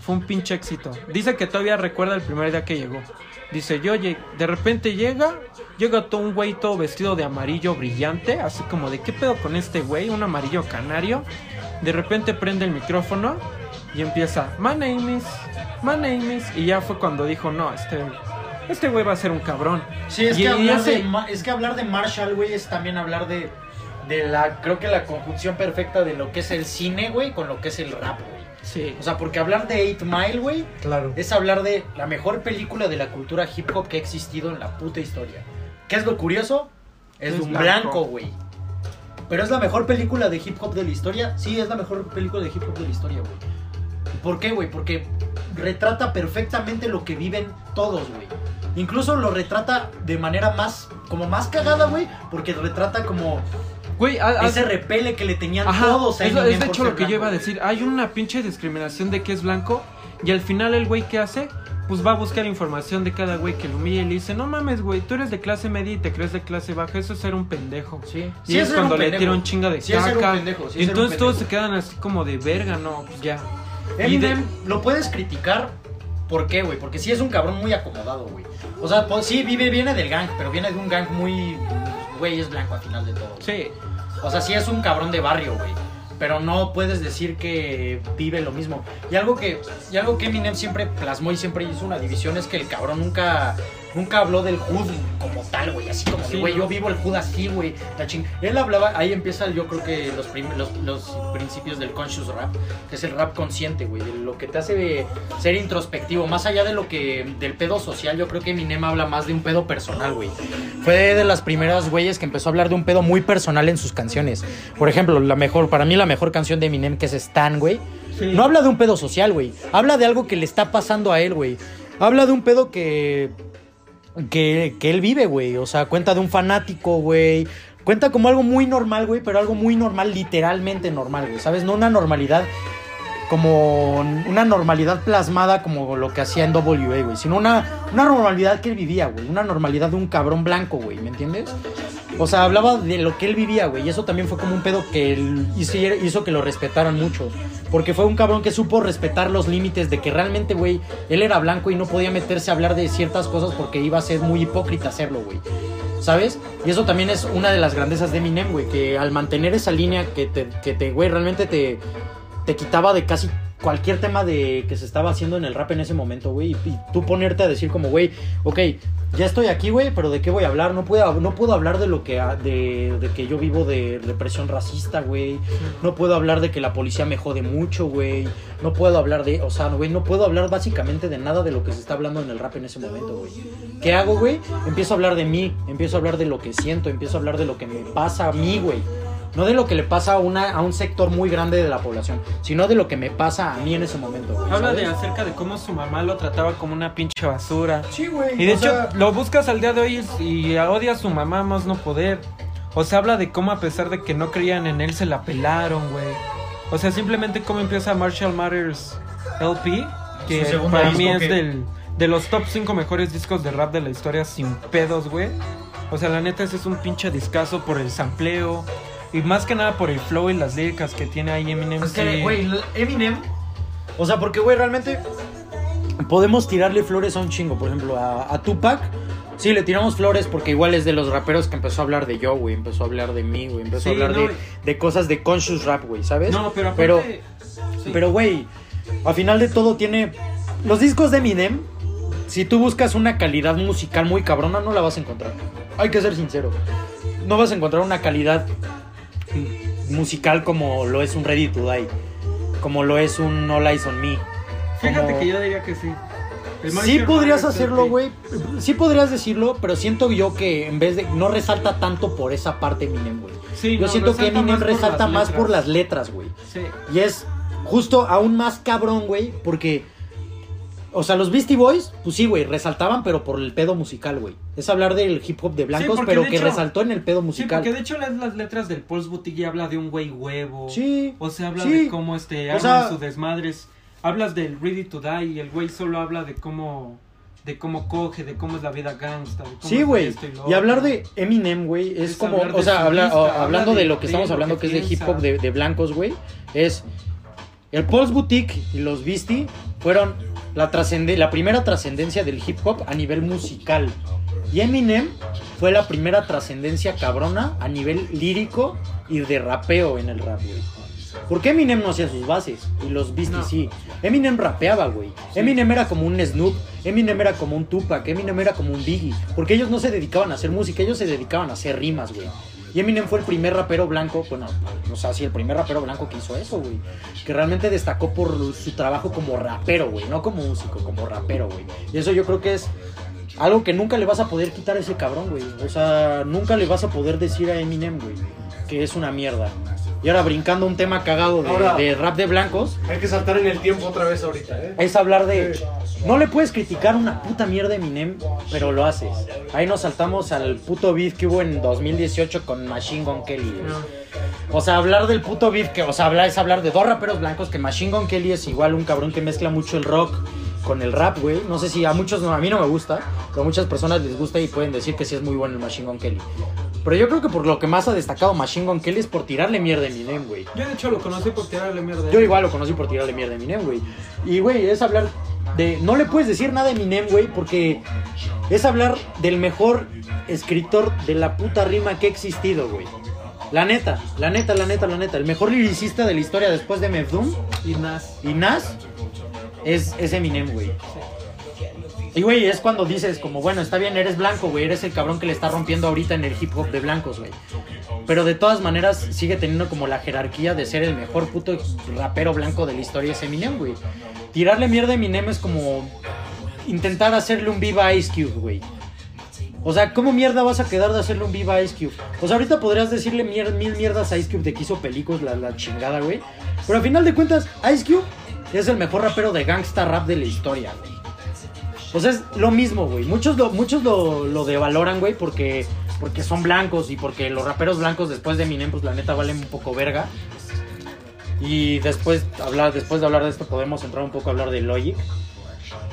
Fue un pinche éxito. Dice que todavía recuerda el primer día que llegó. Dice, yo de repente llega, llega todo un güey todo vestido de amarillo brillante, así como de qué pedo con este güey, un amarillo canario. De repente prende el micrófono y empieza, my name is, my name is. Y ya fue cuando dijo, no, este, este güey va a ser un cabrón. Sí, es Y- que, hablar de, es que hablar de Marshall, güey, es también hablar de, de la, creo que la conjunción perfecta de lo que es el cine, güey, con lo que es el rap, güey. Sí. O sea, porque hablar de 8 Mile, güey, Claro. es hablar de la mejor película de la cultura hip hop que ha existido en la puta historia. ¿Qué es lo curioso? Es, Es de un blanco. blanco, güey. Pero es la mejor película de hip hop de la historia. Sí, es la mejor película de hip hop de la historia, güey. ¿Por qué, güey? Porque retrata perfectamente lo que viven todos, güey. Incluso lo retrata de manera más, como más cagada, güey. Porque retrata como Güey, ha- ese repele que le tenían Ajá, todos a es, lo- Eminem es de hecho lo que yo iba a decir. Hay una pinche discriminación de que es blanco y al final el güey que hace, pues va a buscar información de cada güey que lo humilla y le dice, no mames, güey, tú eres de clase media y te crees de clase baja, eso es ser un pendejo. Sí, Y sí es cuando le pendejo. tira un chinga de Sí es ser un caca. pendejo, sí es un entonces todos se pendejo. quedan así como de verga, no, pues ya. Y Eminem de- lo puedes criticar. ¿Por qué, güey? Porque sí es un cabrón muy acomodado, güey. O sea, pues, sí, vive, viene del gang, pero viene de un gang muy. Güey, es blanco al final de todo. Sí. O sea, sí es un cabrón de barrio, güey. Pero no puedes decir que vive lo mismo. Y algo que, y algo que Eminem siempre plasmó y siempre hizo una división es que el cabrón nunca, nunca habló del hood como tal, güey. Así como Sí, güey, yo vivo el hood así, güey. Él hablaba, ahí empieza yo creo que los, prim- los, los principios del conscious rap, que es el rap consciente, güey. Lo que te hace ser introspectivo. Más allá de lo que, del pedo social, yo creo que Eminem habla más de un pedo personal, güey. Fue de las primeras güeyes que empezó a hablar de un pedo muy personal en sus canciones. Por ejemplo, la mejor, para mí la mejor canción de Eminem que es Stan, güey. No habla de un pedo social, güey. Habla de algo que le está pasando a él, güey. Habla de un pedo que que, que él vive, güey. O sea, cuenta de un fanático, güey. Cuenta como algo muy normal, güey, pero algo muy normal, literalmente normal, güey. ¿Sabes? No una normalidad como una normalidad plasmada como lo que hacía en WA, güey, sino una, una normalidad que él vivía, güey, una normalidad de un cabrón blanco, güey, ¿me entiendes? O sea, hablaba de lo que él vivía, güey, y eso también fue como un pedo que él hizo, hizo que lo respetaran mucho, porque fue un cabrón que supo respetar los límites de que realmente, güey, él era blanco y no podía meterse a hablar de ciertas cosas porque iba a ser muy hipócrita hacerlo, güey. ¿Sabes? Y eso también es una de las grandezas de Eminem, güey, que al mantener esa línea que te, que te güey, realmente te, te quitaba de casi cualquier tema de que se estaba haciendo en el rap en ese momento, güey. Y, tú ponerte a decir como, güey, ok, ya estoy aquí, güey, pero ¿de qué voy a hablar? No puedo, no puedo hablar de lo que, ha- de, de que yo vivo de represión racista, güey. No puedo hablar de que la policía me jode mucho, güey. No puedo hablar de, o sea, güey, no puedo hablar básicamente de nada de lo que se está hablando en el rap en ese momento, güey. ¿Qué hago, güey? Empiezo a hablar de mí, empiezo a hablar de lo que siento, empiezo a hablar de lo que me pasa a mí, güey. No de lo que le pasa a, una, a un sector muy grande de la población, sino de lo que me pasa a mí en ese momento. güey, Habla de acerca de cómo su mamá lo trataba como una pinche basura. Sí, güey. Y de hecho, sea, lo buscas al día de hoy y odia a su mamá más no poder. O sea, habla de cómo a pesar de que no creían en él, se la pelaron, güey. O sea, simplemente cómo empieza Marshall Matters LP, que para mí es que- del, de los top 5 mejores discos de rap de la historia sin pedos, güey. O sea, la neta, ese es un pinche discazo por el sampleo. Y más que nada por el flow y las líricas que tiene ahí Eminem. Es que, güey, Eminem. O sea, porque, güey, realmente podemos tirarle flores a un chingo. Por ejemplo, a, a Tupac. Sí, le tiramos flores porque igual es de los raperos que empezó a hablar de yo, güey. Empezó a hablar de mí, güey. Empezó a hablar no, de, de cosas de conscious rap, güey, ¿sabes? No, pero pero, aparte... sí. pero, güey, a final de todo tiene. Los discos de Eminem, si tú buscas una calidad musical muy cabrona, no la vas a encontrar. Hay que ser sincero. No vas a encontrar una calidad musical como lo es un Ready to Die. Como lo es un All Eyes on Me. Fíjate como- que yo diría que sí. Sí podrías hacerlo, güey. Sí podrías decirlo, pero siento yo que en vez de. No resalta tanto por esa parte Eminem, güey. Sí, yo no, siento que Eminem más resalta más por las letras, güey. Sí. Y es justo aún más cabrón, güey, porque... O sea, los Beastie Boys, pues sí, güey, resaltaban, pero por el pedo musical, güey. Es hablar del hip hop de blancos, pero de que hecho- resaltó en el pedo Sí, musical. porque de hecho las, las letras del Pulse Boutique ya habla de un güey huevo. Sí. O sea, habla Sí. de cómo este O sea- sus desmadres. Hablas del Ready to Die y el güey solo habla de cómo de cómo coge, de cómo es la vida gangsta. de cómo Sí, güey. Y hablar de Eminem, güey, es, Es como, o sea, su habla- lista, o- habla hablando de, de- lo que de estamos hablando, que que es de hip hop de, de blancos, güey, es el Pulse Boutique y los Beastie fueron la, la primera trascendencia del hip hop a nivel musical. Y Eminem fue la primera trascendencia cabrona a nivel lírico y de rapeo en el rap, güey. Porque Eminem no hacía sus bases y los Beastie No. sí. Eminem rapeaba, güey. Eminem era como un Snoop, Eminem era como un Tupac, Eminem era como un Biggie. Porque ellos no se dedicaban a hacer música, ellos se dedicaban a hacer rimas, güey. Y Eminem fue el primer rapero blanco, bueno, o sea, sí, el primer rapero blanco que hizo eso, güey. Que realmente destacó por su trabajo como rapero, güey. No como músico, como rapero, güey. Y eso yo creo que es algo que nunca le vas a poder quitar a ese cabrón, güey. O sea, nunca le vas a poder decir a Eminem, güey, que es una mierda. Y ahora brincando un tema cagado de, Ahora- de rap de blancos, Hay que saltar en el tiempo otra vez ahorita, ¿eh? es hablar de... No le puedes criticar una puta mierda a Eminem, pero lo haces. Ahí nos saltamos al puto beef que hubo en 2018 con Machine Gun Kelly. O sea, hablar del puto beef, que, o sea, hablar, es hablar de dos raperos blancos, que Machine Gun Kelly es igual un cabrón que mezcla mucho el rock con el rap, güey. No sé si a muchos, no, a mí no me gusta, pero a muchas personas les gusta y pueden decir que sí es muy bueno el Machine Gun Kelly. Pero yo creo que por lo que más ha destacado Machine Gun Kelly es por tirarle mierda a Eminem, güey. Yo de hecho lo conocí por tirarle mierda. Yo igual lo conocí por tirarle mierda a Eminem, güey. Y, güey, es hablar de... No le puedes decir nada a Eminem, güey, porque es hablar del mejor escritor de la puta rima que ha existido, güey. La neta, la neta, la neta, la neta. El mejor liricista de la historia después de Mef Doom Y Nas. y Nas es, Eminem, güey. Y, güey, es cuando dices como, bueno, está bien, eres blanco, güey, eres el cabrón que le está rompiendo ahorita en el hip hop de blancos, güey. Pero de todas maneras sigue teniendo como la jerarquía de ser el mejor puto rapero blanco de la historia es Eminem, güey. Tirarle mierda a Eminem es como intentar hacerle un viva Ice Cube, güey. O sea, ¿cómo mierda vas a quedar de hacerle un viva Ice Cube? O sea, ahorita podrías decirle mil mierdas a Ice Cube de que hizo películas, la, la chingada, güey. Pero al final de cuentas, Ice Cube es el mejor rapero de gangsta rap de la historia, güey. O sea, es lo mismo, güey. Muchos lo, muchos lo, lo devaloran, güey, porque, porque son blancos y porque los raperos blancos después de Eminem, pues la neta valen un poco verga. Y después, hablar, después de hablar de esto podemos entrar un poco a hablar de Logic.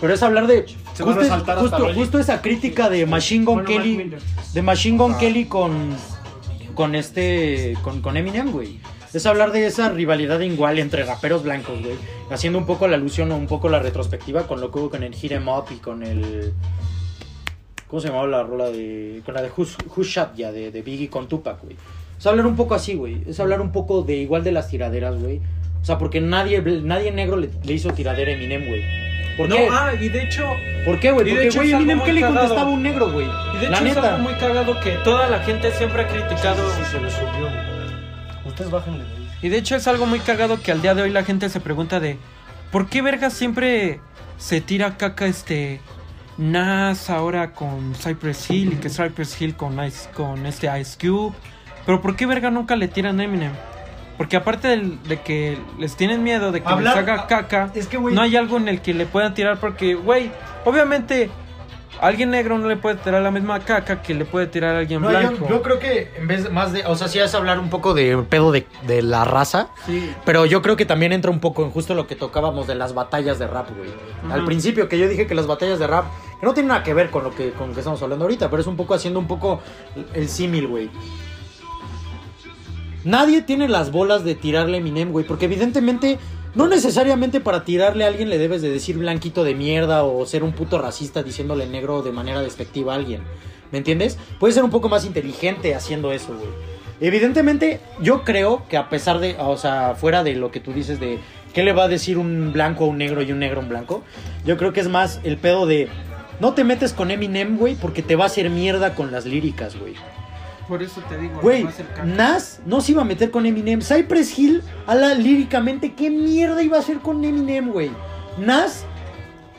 Pero es hablar de Se van a justo, justo- justo esa crítica de Machine Gun Bueno, Kelly, de Machine Gun Ah. Kelly con con este con, con Eminem, güey. Es hablar de esa rivalidad igual entre raperos blancos, güey. Haciendo un poco la alusión o un poco la retrospectiva con lo que hubo con el Hit 'em Up y con el ¿Cómo se llamaba la rola de con la de Who's, Who's Shot ya de, de Biggie con Tupac, güey? Es hablar un poco así, güey. Es hablar un poco de igual de las tiraderas, güey. O sea, porque nadie, nadie negro le, le hizo tiradera a Eminem, güey. ¿Por No, qué? ah, y de hecho, ¿Por qué, güey? Porque, hecho güey, Eminem, ¿qué le contestaba a un negro, güey? y de La hecho es neta. algo muy cagado que toda la gente siempre ha criticado. Sí, se le subió. Ustedes bájenle. güey. Y de hecho es algo muy cagado que al día de hoy la gente se pregunta de ¿por qué verga siempre se tira caca este Nas ahora con Cypress Hill y que Cypress Hill con Ice, con este Ice Cube? Pero ¿por qué verga nunca le tiran Eminem? Porque aparte del- de que les tienen miedo de que Hablar- les haga caca, Es que, güey. no hay algo en el que le puedan tirar porque, güey, obviamente alguien negro no le puede tirar la misma caca que le puede tirar a alguien No, yo, blanco. yo creo que en vez de más de. O sea, sí es hablar un poco de pedo de, de la raza. Sí. Pero yo creo que también entra un poco en justo lo que tocábamos de las batallas de rap, güey. Al principio que yo dije que las batallas de rap, que no tienen nada que ver con lo que, con lo que estamos hablando ahorita, pero es un poco haciendo un poco el símil, güey. Nadie tiene las bolas de tirarle a Eminem, güey, porque evidentemente, no necesariamente para tirarle a alguien le debes de decir blanquito de mierda o ser un puto racista diciéndole negro de manera despectiva a alguien. ¿Me entiendes? Puedes ser un poco más inteligente haciendo eso, güey. Evidentemente, yo creo que a pesar de, o sea, fuera de lo que tú dices de qué le va a decir un blanco a un negro y un negro a un blanco, yo creo que es más el pedo de no te metes con Eminem, güey, porque te va a hacer mierda con las líricas, güey. Por eso te digo, Güey. Nas no se iba a meter con Eminem. Cypress Hill, a la líricamente, ¿qué mierda iba a hacer con Eminem, güey? Nas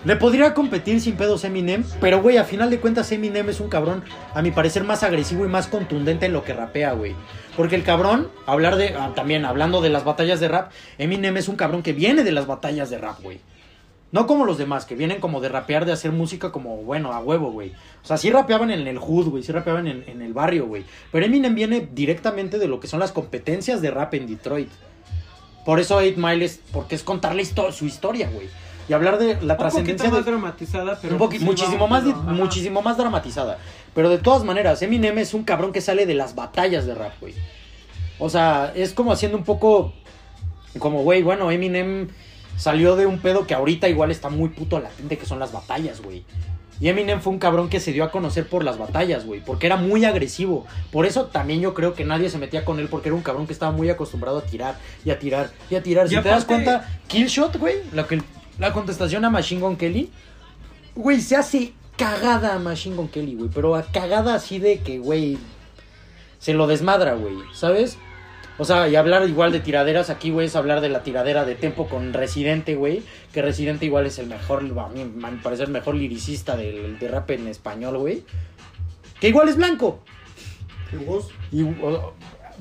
le podría competir sin pedos a Eminem, pero, güey, a final de cuentas Eminem es un cabrón, a mi parecer, más agresivo y más contundente en lo que rapea, güey. Porque el cabrón, hablar de, ah, también hablando de las batallas de rap, Eminem es un cabrón que viene de las batallas de rap, güey. No como los demás, que vienen como de rapear, de hacer música como, bueno, a huevo, güey. O sea, sí rapeaban en el hood, güey, sí rapeaban en, en el barrio, güey. Pero Eminem viene directamente de lo que son las competencias de rap en Detroit. Por eso 8 Mile es, porque es contarle histo- su historia, güey. Y hablar de la un trascendencia poquito más de... dramatizada, pero un poqui- sí muchísimo, más, pero, muchísimo más dramatizada. Pero de todas maneras, Eminem es un cabrón que sale de las batallas de rap, güey. O sea, es como haciendo un poco... Como, güey, bueno, Eminem salió de un pedo que ahorita igual está muy puto latente, que son las batallas, güey. Y Eminem fue un cabrón que se dio a conocer por las batallas, güey. Porque era muy agresivo. Por eso también yo creo que nadie se metía con él. Porque era un cabrón que estaba muy acostumbrado a tirar y a tirar y a tirar. Si te das cuenta, Killshot, güey. La, que, la contestación a Machine Gun Kelly. Güey, se hace cagada a Machine Gun Kelly, güey. Pero a cagada así de que, güey. Se lo desmadra, güey. ¿Sabes? O sea, y hablar igual de tiraderas aquí, güey, es hablar de la tiradera de Tempo con Residente, güey. Que Residente igual es el mejor, a mí, a mi parecer, el mejor liricista del, de rap en español, güey. Que igual es blanco. ¿Y vos? Y o-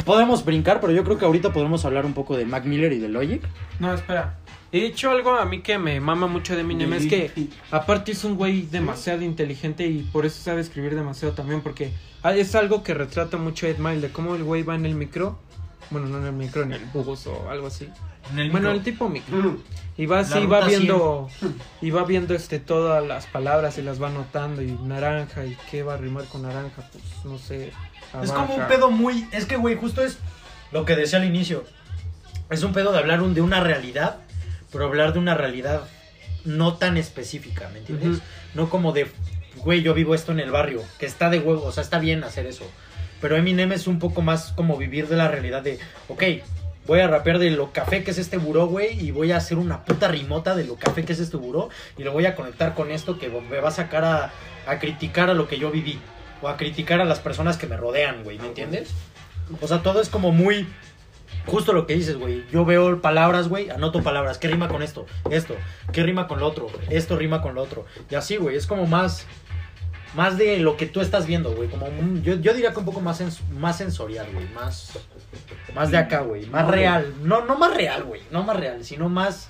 podemos brincar, pero yo creo que ahorita podemos hablar un poco de Mac Miller y de Logic. No, espera. He dicho algo a mí que me mama mucho de Eminem. Es que, aparte, es un güey demasiado inteligente y por eso sabe escribir demasiado también. Porque es algo que retrata mucho Ed Mile de cómo el güey va en el micro. Bueno, no en el micro, en el bus o algo así. bueno, el tipo micro. Mm. Y va así, va viendo, y va viendo este todas las palabras y las va anotando. Y naranja, y qué va a rimar con naranja, pues no sé. Es como un pedo muy. Es que, güey, justo es lo que decía al inicio. Es un pedo de hablar un- de una realidad, pero hablar de una realidad no tan específica, ¿me entiendes? No como de, güey, yo vivo esto en el barrio, que está de huevo, o sea, está bien hacer eso. Pero Eminem es un poco más como vivir de la realidad de, ok, voy a rapear de lo café que es este buró, güey, y voy a hacer una puta rimota de lo café que es este buró, y lo voy a conectar con esto que me va a sacar a, a criticar a lo que yo viví, o a criticar a las personas que me rodean, güey, ¿me entiendes? O sea, todo es como muy... Justo lo que dices, güey. Yo veo palabras, güey, anoto palabras. ¿Qué rima con esto? Esto. ¿Qué rima con lo otro? Esto rima con lo otro. Y así, güey. Es como más... Más de lo que tú estás viendo, güey. Como un- yo, yo diría que un poco más, sens- más sensorial, güey. Más... Más de acá, güey. Más real. No, no más real, güey. No más real, sino más...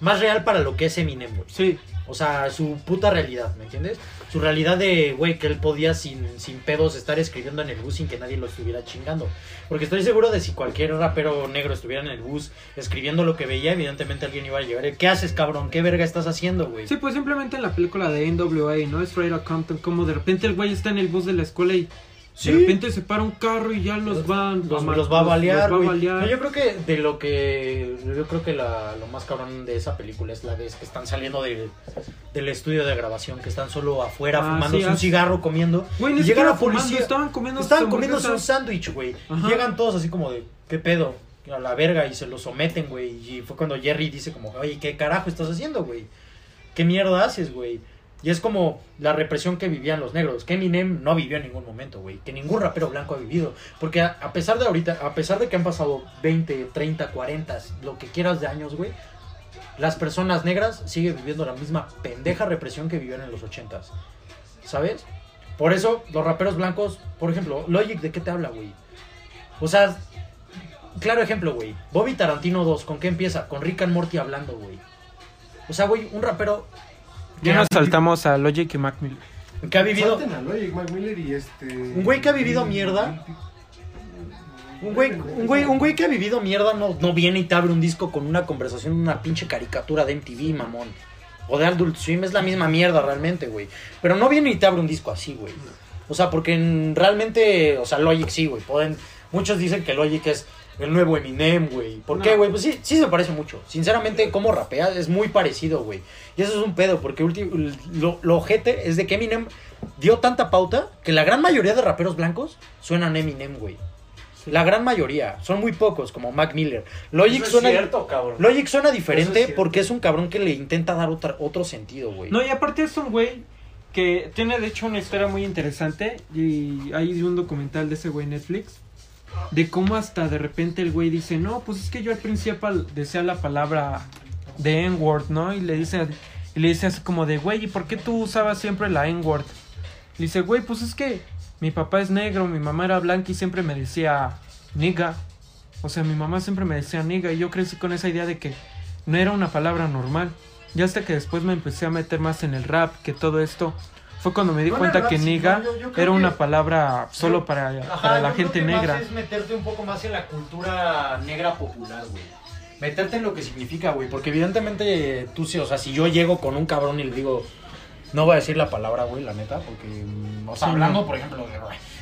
Más real para lo que es Eminem, güey. Sí, O sea, su puta realidad, ¿me entiendes? Su realidad de, güey, que él podía sin, sin pedos estar escribiendo en el bus sin que nadie lo estuviera chingando. Porque estoy seguro de si cualquier rapero negro estuviera en el bus escribiendo lo que veía, evidentemente alguien iba a llegar. ¿Qué haces, cabrón? ¿Qué verga estás haciendo, güey? Sí, pues simplemente en la película de NWA, ¿no? Straight Outta Compton, como de repente el güey está en el bus de la escuela y Sí. de repente se para un carro y ya los van Los, va a balear, los va a balear. No, Yo creo que de lo que. Yo creo que la, lo más cabrón de esa película es la vez que están saliendo del, del estudio de grabación, que están solo afuera Ah, fumándose sí, un ah, cigarro comiendo. Güey, ni y llega siquiera la fumando, policía. estaban comiendo Estaban comiéndose un sándwich, güey. Y llegan todos así como de, ¿qué pedo? a la verga y se los someten, güey. Y fue cuando Jerry dice como, oye, ¿qué carajo estás haciendo, güey? ¿Qué mierda haces, güey? Y es como la represión que vivían los negros, que Eminem no vivió en ningún momento, güey, que ningún rapero blanco ha vivido. Porque a, pesar de ahorita, a pesar de que han pasado 20, 30, 40, lo que quieras de años, güey, las personas negras siguen viviendo la misma pendeja represión que vivieron en los 80 ¿Sabes? Por eso los raperos blancos, por ejemplo, Logic, ¿de qué te habla, güey? O sea, claro ejemplo, güey. Bobby Tarantino 2, ¿con qué empieza? Con Rick and Morty hablando, güey. O sea, güey, un rapero Ya nos saltamos a Logic y Mac Miller. que ha vivido... Salten a Logic, Mac Miller y este. Un güey que ha vivido mierda. Un güey, un, güey, un güey que ha vivido mierda no, no viene y te abre un disco con una conversación, una pinche caricatura de MTV, mamón. O de Adult Swim, es la misma mierda realmente, güey. Pero no viene y te abre un disco así, güey. O sea, porque en- realmente, o sea, Logic sí, güey. Pueden, muchos dicen que Logic es el nuevo Eminem, güey. ¿Por qué, güey? Pues sí, sí se parece mucho. Sinceramente, como rapea es muy parecido, güey. Y eso es un pedo, porque lo, lo ojete es de que Eminem dio tanta pauta que la gran mayoría de raperos blancos suenan Eminem, güey. La gran mayoría, son muy pocos, como Mac Miller. Logic Eso es suena cierto, cabrón. Logic suena diferente es porque es un cabrón que le intenta dar otra, otro sentido, güey. No, y aparte es un güey que tiene de hecho una historia muy interesante y hay un documental de ese güey en Netflix de cómo hasta de repente el güey dice, no, pues es que yo al principio decía la palabra de N-word, ¿no? Y le dice, y le dice así como de, güey, ¿y por qué tú usabas siempre la N-word? Le dice, güey, pues es que mi papá es negro, mi mamá era blanca y siempre me decía niga. O sea, mi mamá siempre me decía niga y yo crecí con esa idea de que no era una palabra normal. Y hasta que después me empecé a meter más en el rap, que todo esto fue cuando me di No cuenta que sí, niga no, yo- yo creo era una palabra solo para, Ajá, para la gente que más negra. es meterte un poco más en la cultura negra popular, güey. Meterte en lo que significa, güey. Porque evidentemente eh, tú sí, o sea, si yo llego con un cabrón y le digo, no voy a decir la palabra, güey, la neta, porque, mm, o sea, Sí, hablando, no. por ejemplo, de,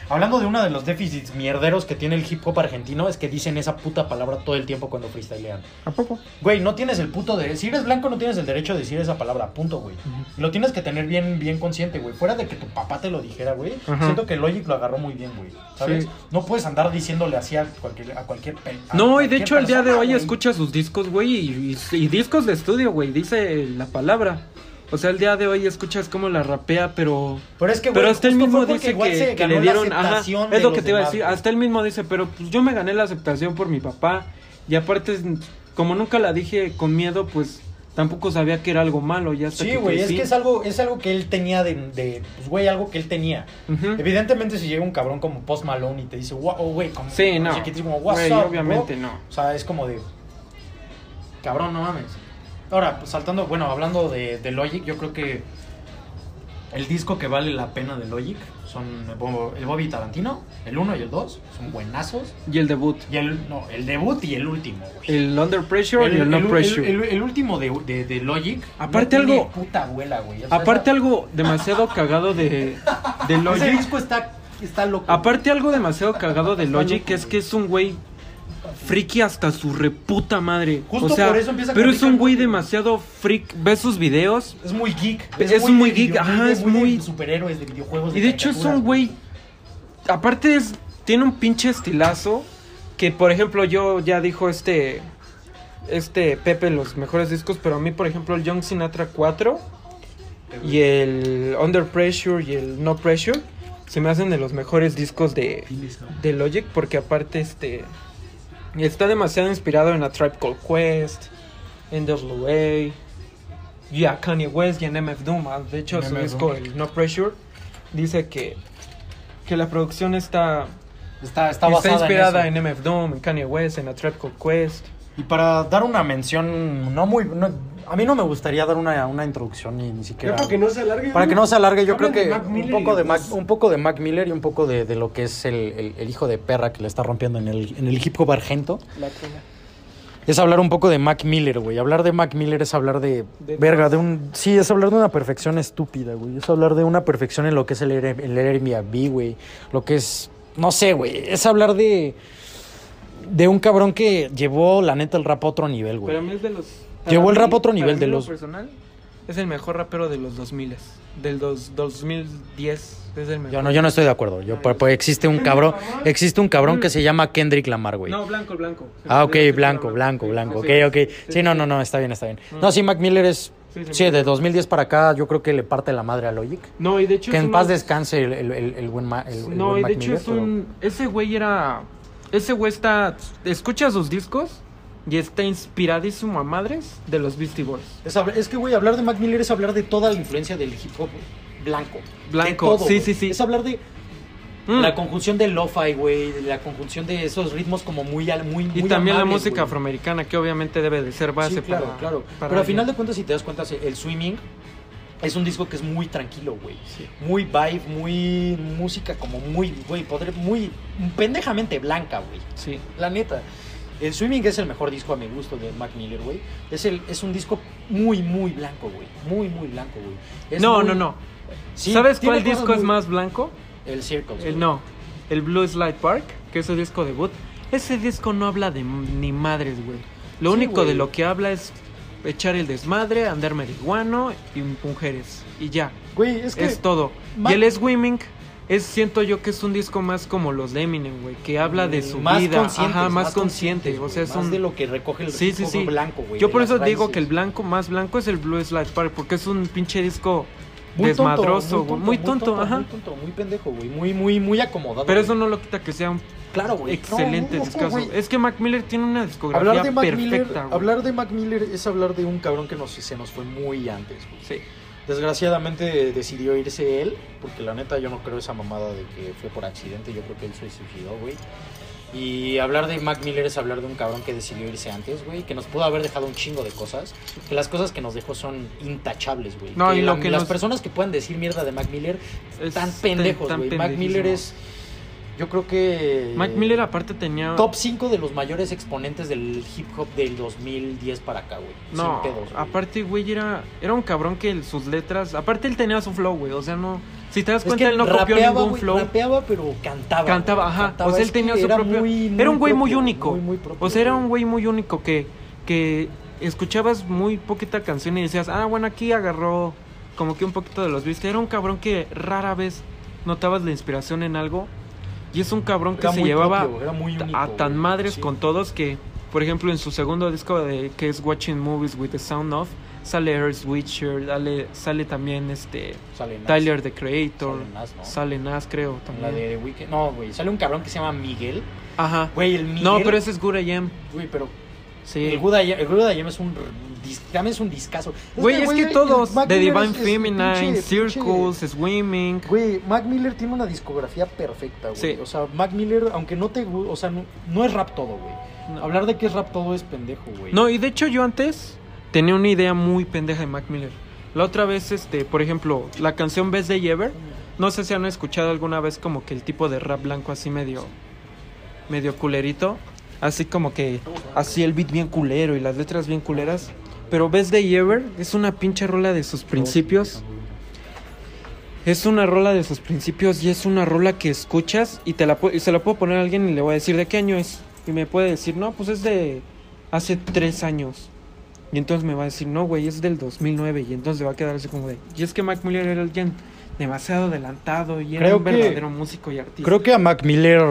hablando de uno de los déficits mierderos que tiene el hip hop argentino, es que dicen esa puta palabra todo el tiempo cuando freestylean. ¿A poco? Güey, no tienes el puto derecho. Si eres blanco, no tienes el derecho de decir esa palabra, punto, güey. Lo tienes que tener bien, bien consciente, güey. Fuera de que tu papá te lo dijera, güey. Siento que Logic lo agarró muy bien, güey. ¿Sabes? Sí. No puedes andar diciéndole así a cualquier, a cualquier a No, y de hecho el día de hoy güey. escucha sus discos, güey, y, y- y discos de estudio, güey, dice la palabra. O sea, el día de hoy escuchas cómo la rapea, pero... Pero es que, güey, Pero hasta él mismo dice que, le dieron... Ajá, es lo que te iba a decir. Hasta él mismo dice, pero pues yo me gané la aceptación por mi papá. Y aparte, como nunca la dije con miedo, pues tampoco sabía que era algo malo. Ya hasta Sí, güey, es que es algo, es algo que él tenía de, de pues, güey, algo que él tenía. Evidentemente, si llega un cabrón como Post Malone y te dice, wow, oh, güey, como, Sí, no. como chiquitito, como, "What's Güey, up, obviamente bro?" no. O sea, es como de. Cabrón, no mames. Ahora, pues saltando, bueno, hablando de, de Logic, yo creo que el disco que vale la pena de Logic son el Bo- el Bobby Tarantino, el 1 y el 2, son buenazos. Y el debut. Y el, no, el debut y el último, güey. El Under Pressure y el No el- Pressure. el- el último de, de, de Logic. Aparte no tiene algo- puta abuela, güey. O sea, Aparte algo demasiado cagado de, de Ese Logic. disco está, está loco. Aparte algo demasiado cagado de Logic loco, es que es un güey friki hasta su reputa madre. Justo o sea, por eso empieza con pero es un güey demasiado freak. Ves sus videos Es muy geek. Es muy de geek, ajá, de- es de muy- superhéroes, de videojuegos. y de hecho es un güey aparte es tiene un pinche estilazo que por ejemplo yo ya dijo este este Pepe los mejores discos, pero a mí por ejemplo el Young Sinatra 4 y el Under Pressure y el No Pressure se me hacen de los mejores discos de, de Logic porque aparte este está demasiado inspirado en A Tribe Called Quest, NWA y a Kanye West y en MF Doom. De hecho, En su disco Doom. el No Pressure dice que que la producción está Está, está, está, basada inspirada en, en. MF Doom, en Kanye West, en A Tribe Called Quest. Y para dar una mención, no muy. no- a mí no me gustaría dar una, una introducción ni, ni siquiera. Para que no se alargue. Para que no se alargue, yo creo que un poco, de Mac, un poco de Mac Miller y un poco de, de lo que es el, el- el hijo de perra que le está rompiendo en el, en el hip hop argento. Es hablar un poco de Mac Miller, güey. Hablar de Mac Miller es hablar de. De verga, de un. Sí, es hablar de una perfección estúpida, güey. Es hablar de una perfección en lo que es el, el Airbnb, güey. Lo que es. No sé, güey. Es hablar de. De un cabrón que llevó, la neta, el rap a otro nivel, güey. Pero a mí es de los. Llevó el rap a otro nivel de los- personal, es el mejor rapero de los 2000 del dos, 2010 es el mejor. Yo no, yo no estoy de acuerdo. Yo, pues, pues, existe un cabrón, existe un cabrón que se llama Kendrick Lamar, güey. No, blanco, blanco. Ah, ok, blanco, blanco, blanco. Ok, ok. Sí, no, no, no, está bien, está bien. No, sí, Mac Miller es. Sí, sí, de 2010 para acá, yo creo que le parte la madre a Logic. No, y de hecho Que en uno- paz descanse el, el, el, el buen, Ma- el, No, buen y Mac de hecho Miller, es un ese güey era ese güey está escucha sus discos y está inspiradísimo a madres de los Beastie Boys. Es, es que, güey, hablar de Mac Miller es hablar de toda la influencia del hip hop blanco. Blanco, De todo, sí, güey. sí, sí. Es hablar de Mm. la conjunción del lo-fi, güey, de la conjunción de esos ritmos como muy, al- muy, Y muy también la amables, música güey. afroamericana que obviamente debe de ser base Sí, claro, para claro. para Pero al final de cuentas, si te das cuenta, el Swimming es un disco que es muy tranquilo, güey. Sí. Muy vibe, muy música como muy, güey, podré- muy pendejamente blanca, güey. Sí. La neta. El Swimming es el mejor disco a mi gusto de Mac Miller, güey. Es, el, es un disco muy, muy blanco, güey. Muy, muy blanco, güey. Es No, muy- no, no. Sí, ¿Sabes cuál disco es muy- más blanco? El Circles. El no. El Blue Slide Park, que es el disco debut. Ese disco no habla de ni madres, güey. Lo Sí, único de lo que habla es echar el desmadre, andar marihuano y mujeres. Y ya. Güey, es que. es todo. Y el Swimming es siento yo que es un disco más como los de Eminem, güey, que habla de su más vida, ajá, más, consciente, conscientes, o sea, es más un de lo que recoge el Sí, blanco, güey. Yo por eso digo que el blanco más blanco es el Blue Slide Park, porque es un pinche disco Muy tonto, desmadroso, güey, muy tonto, ajá. Muy tonto, muy pendejo, güey. Muy, muy, muy acomodado. Pero güey. eso no lo quita que sea un Claro, güey. excelente No, es que, discazo. güey, Es que Mac Miller tiene una discografía Hablar de Mac perfecta, Miller, hablar de Mac Miller es hablar de un cabrón que nos, se nos fue muy antes, güey. Sí. Desgraciadamente decidió irse él, porque la neta yo no creo esa mamada de que fue por accidente, yo creo que él se suicidó, güey. Y hablar de Mac Miller es hablar de un cabrón que decidió irse antes, güey, que nos pudo haber dejado un chingo de cosas, que las cosas que nos dejó son intachables, güey. No, y lo la- que las nos- personas que puedan decir mierda de Mac Miller Es están pendejos, güey. Mac. Miller es yo creo que Mac Miller aparte tenía top 5 de los mayores exponentes del hip hop del 2010 para acá, güey. No, Sin pedos, güey. aparte, güey, era, era un cabrón que sus letras. Aparte, él tenía su flow, güey. O sea, no. Si te das Es cuenta, que él no copió rapeaba, ningún güey, flow. Rapeaba, pero cantaba. Cantaba, güey, ajá. cantaba. O sea, él Es tenía su propio. muy- muy era un güey muy único. muy, muy propio, o sea, era un güey muy único que, que escuchabas muy poquita canción y decías, ah, bueno, aquí agarró como que un poquito de los beats. Era un cabrón que rara vez notabas la inspiración en algo. Y es un cabrón que Era se llevaba propio, era muy único, a tan madres Sí. con todos que, por ejemplo, en su segundo disco de que es Watching Movies with the Sound of, sale Earth Witcher, sale, sale también este Sale Nas. Tyler the Creator, Sale Nas, ¿no? sale Nas, creo también. La de The Weeknd. No, güey. Sale un cabrón que se llama Miguel. Ajá. Güey, el Miguel. No, pero ese es Good AM. Güey, pero. Sí. El Good I- el Good I Am es un. También es un discazo. Güey, es que güey, todos, The Divine es- es Feminine, pinche- Circles, pinche- Swimming. Güey, Mac Miller tiene una discografía perfecta, güey. Sí. O sea, Mac Miller, aunque no te o sea, no, no es rap todo, güey. No. Hablar de que es rap todo es pendejo, güey. No, y de hecho yo antes tenía una idea muy pendeja de Mac Miller. La otra vez, este, por ejemplo, la canción Best Day Ever, no sé si han escuchado alguna vez como que el tipo de rap blanco así medio, medio culerito, así como que, así el beat bien culero y las letras bien culeras. Pero Best Day Ever es una pinche rola de sus principios. Es una rola de sus principios y es una rola que escuchas y te la y se la puedo poner a alguien y le voy a decir de qué año es. Y me puede decir, no, pues es de hace tres años. Y entonces me va a decir, no, güey, es del 2009. Y entonces va a quedar así como de... Y es que Mac Miller era alguien demasiado adelantado y era Creo un que- verdadero músico y artista. Creo que a Mac Miller,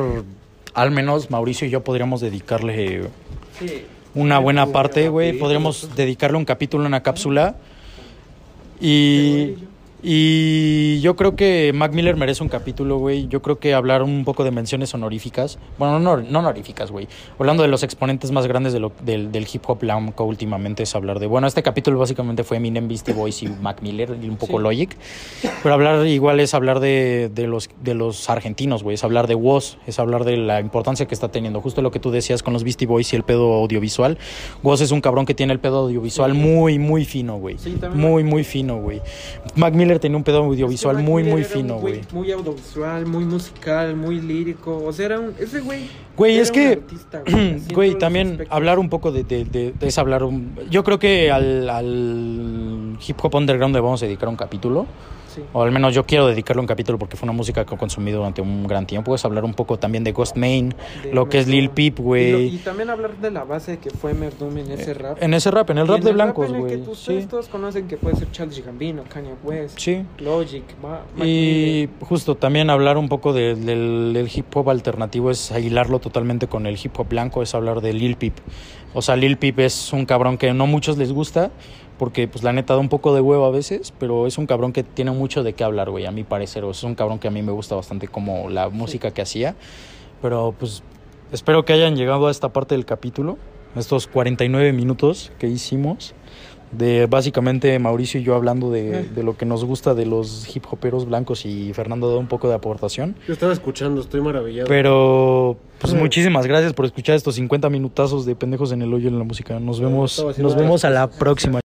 al menos Mauricio y yo podríamos dedicarle Sí. Una buena parte, güey. Podríamos dedicarle un capítulo, una cápsula. Y, y yo creo que Mac Miller merece un capítulo, güey. Yo creo que hablar un poco de menciones honoríficas. Bueno, no, no honoríficas, güey. Hablando de los exponentes más grandes de lo- del, del hip hop blanco últimamente es hablar de... Bueno, este capítulo básicamente fue Eminem, Beastie Boys y Mac Miller y un poco Sí. Logic. Pero hablar igual es hablar de, de los, de los argentinos, güey. Es hablar de Woz, es hablar de la importancia que está teniendo. Justo lo que tú decías con los Beastie Boys y el pedo audiovisual. Woz es un cabrón que tiene el pedo audiovisual muy, muy fino, güey. Sí, muy, muy fino, güey. Mac Miller tenía un pedo audiovisual muy, Miller muy fino, güey. Muy audiovisual, muy musical, muy lírico. O sea, era un... Ese güey... Güey, es que, artista, güey, también aspectos. hablar un poco de, de, de- de- es hablar un... Yo creo que al, al hip hop underground le vamos a dedicar un capítulo. Sí. O al menos yo quiero dedicarle un capítulo porque fue una música que he consumido durante un gran tiempo. Puedes hablar un poco también de Ghost Main, De lo que es Lil. Peep, güey. y también hablar de la base que fue Merdum en ese rap. En ese rap, en el rap en de blancos, el que güey. ustedes Sí, todos conocen que puede ser Childish Gambino, Kanye West, sí. Logic, Ma- Mac Y Miller. justo también hablar un poco de- del, del hip hop alternativo es hilarlo totalmente con el hip hop blanco, es hablar de Lil Peep. O sea, Lil Peep es un cabrón que no muchos les gusta, porque pues la neta da un poco de huevo a veces, pero es un cabrón que tiene mucho de qué hablar, güey, a mi parecer. O es un cabrón que a mí me gusta bastante como la música que hacía. Pero pues espero que hayan llegado a esta parte del capítulo, estos 49 minutos que hicimos. De básicamente Mauricio y yo hablando de, de lo que nos gusta de los hip hoperos blancos y Fernando da un poco de aportación. Yo estaba escuchando, estoy maravillado. Pero, pues Mm. muchísimas gracias por escuchar estos 50 minutazos de pendejos en el hoyo en la música. Nos vemos, haciendo nos vemos a la próxima.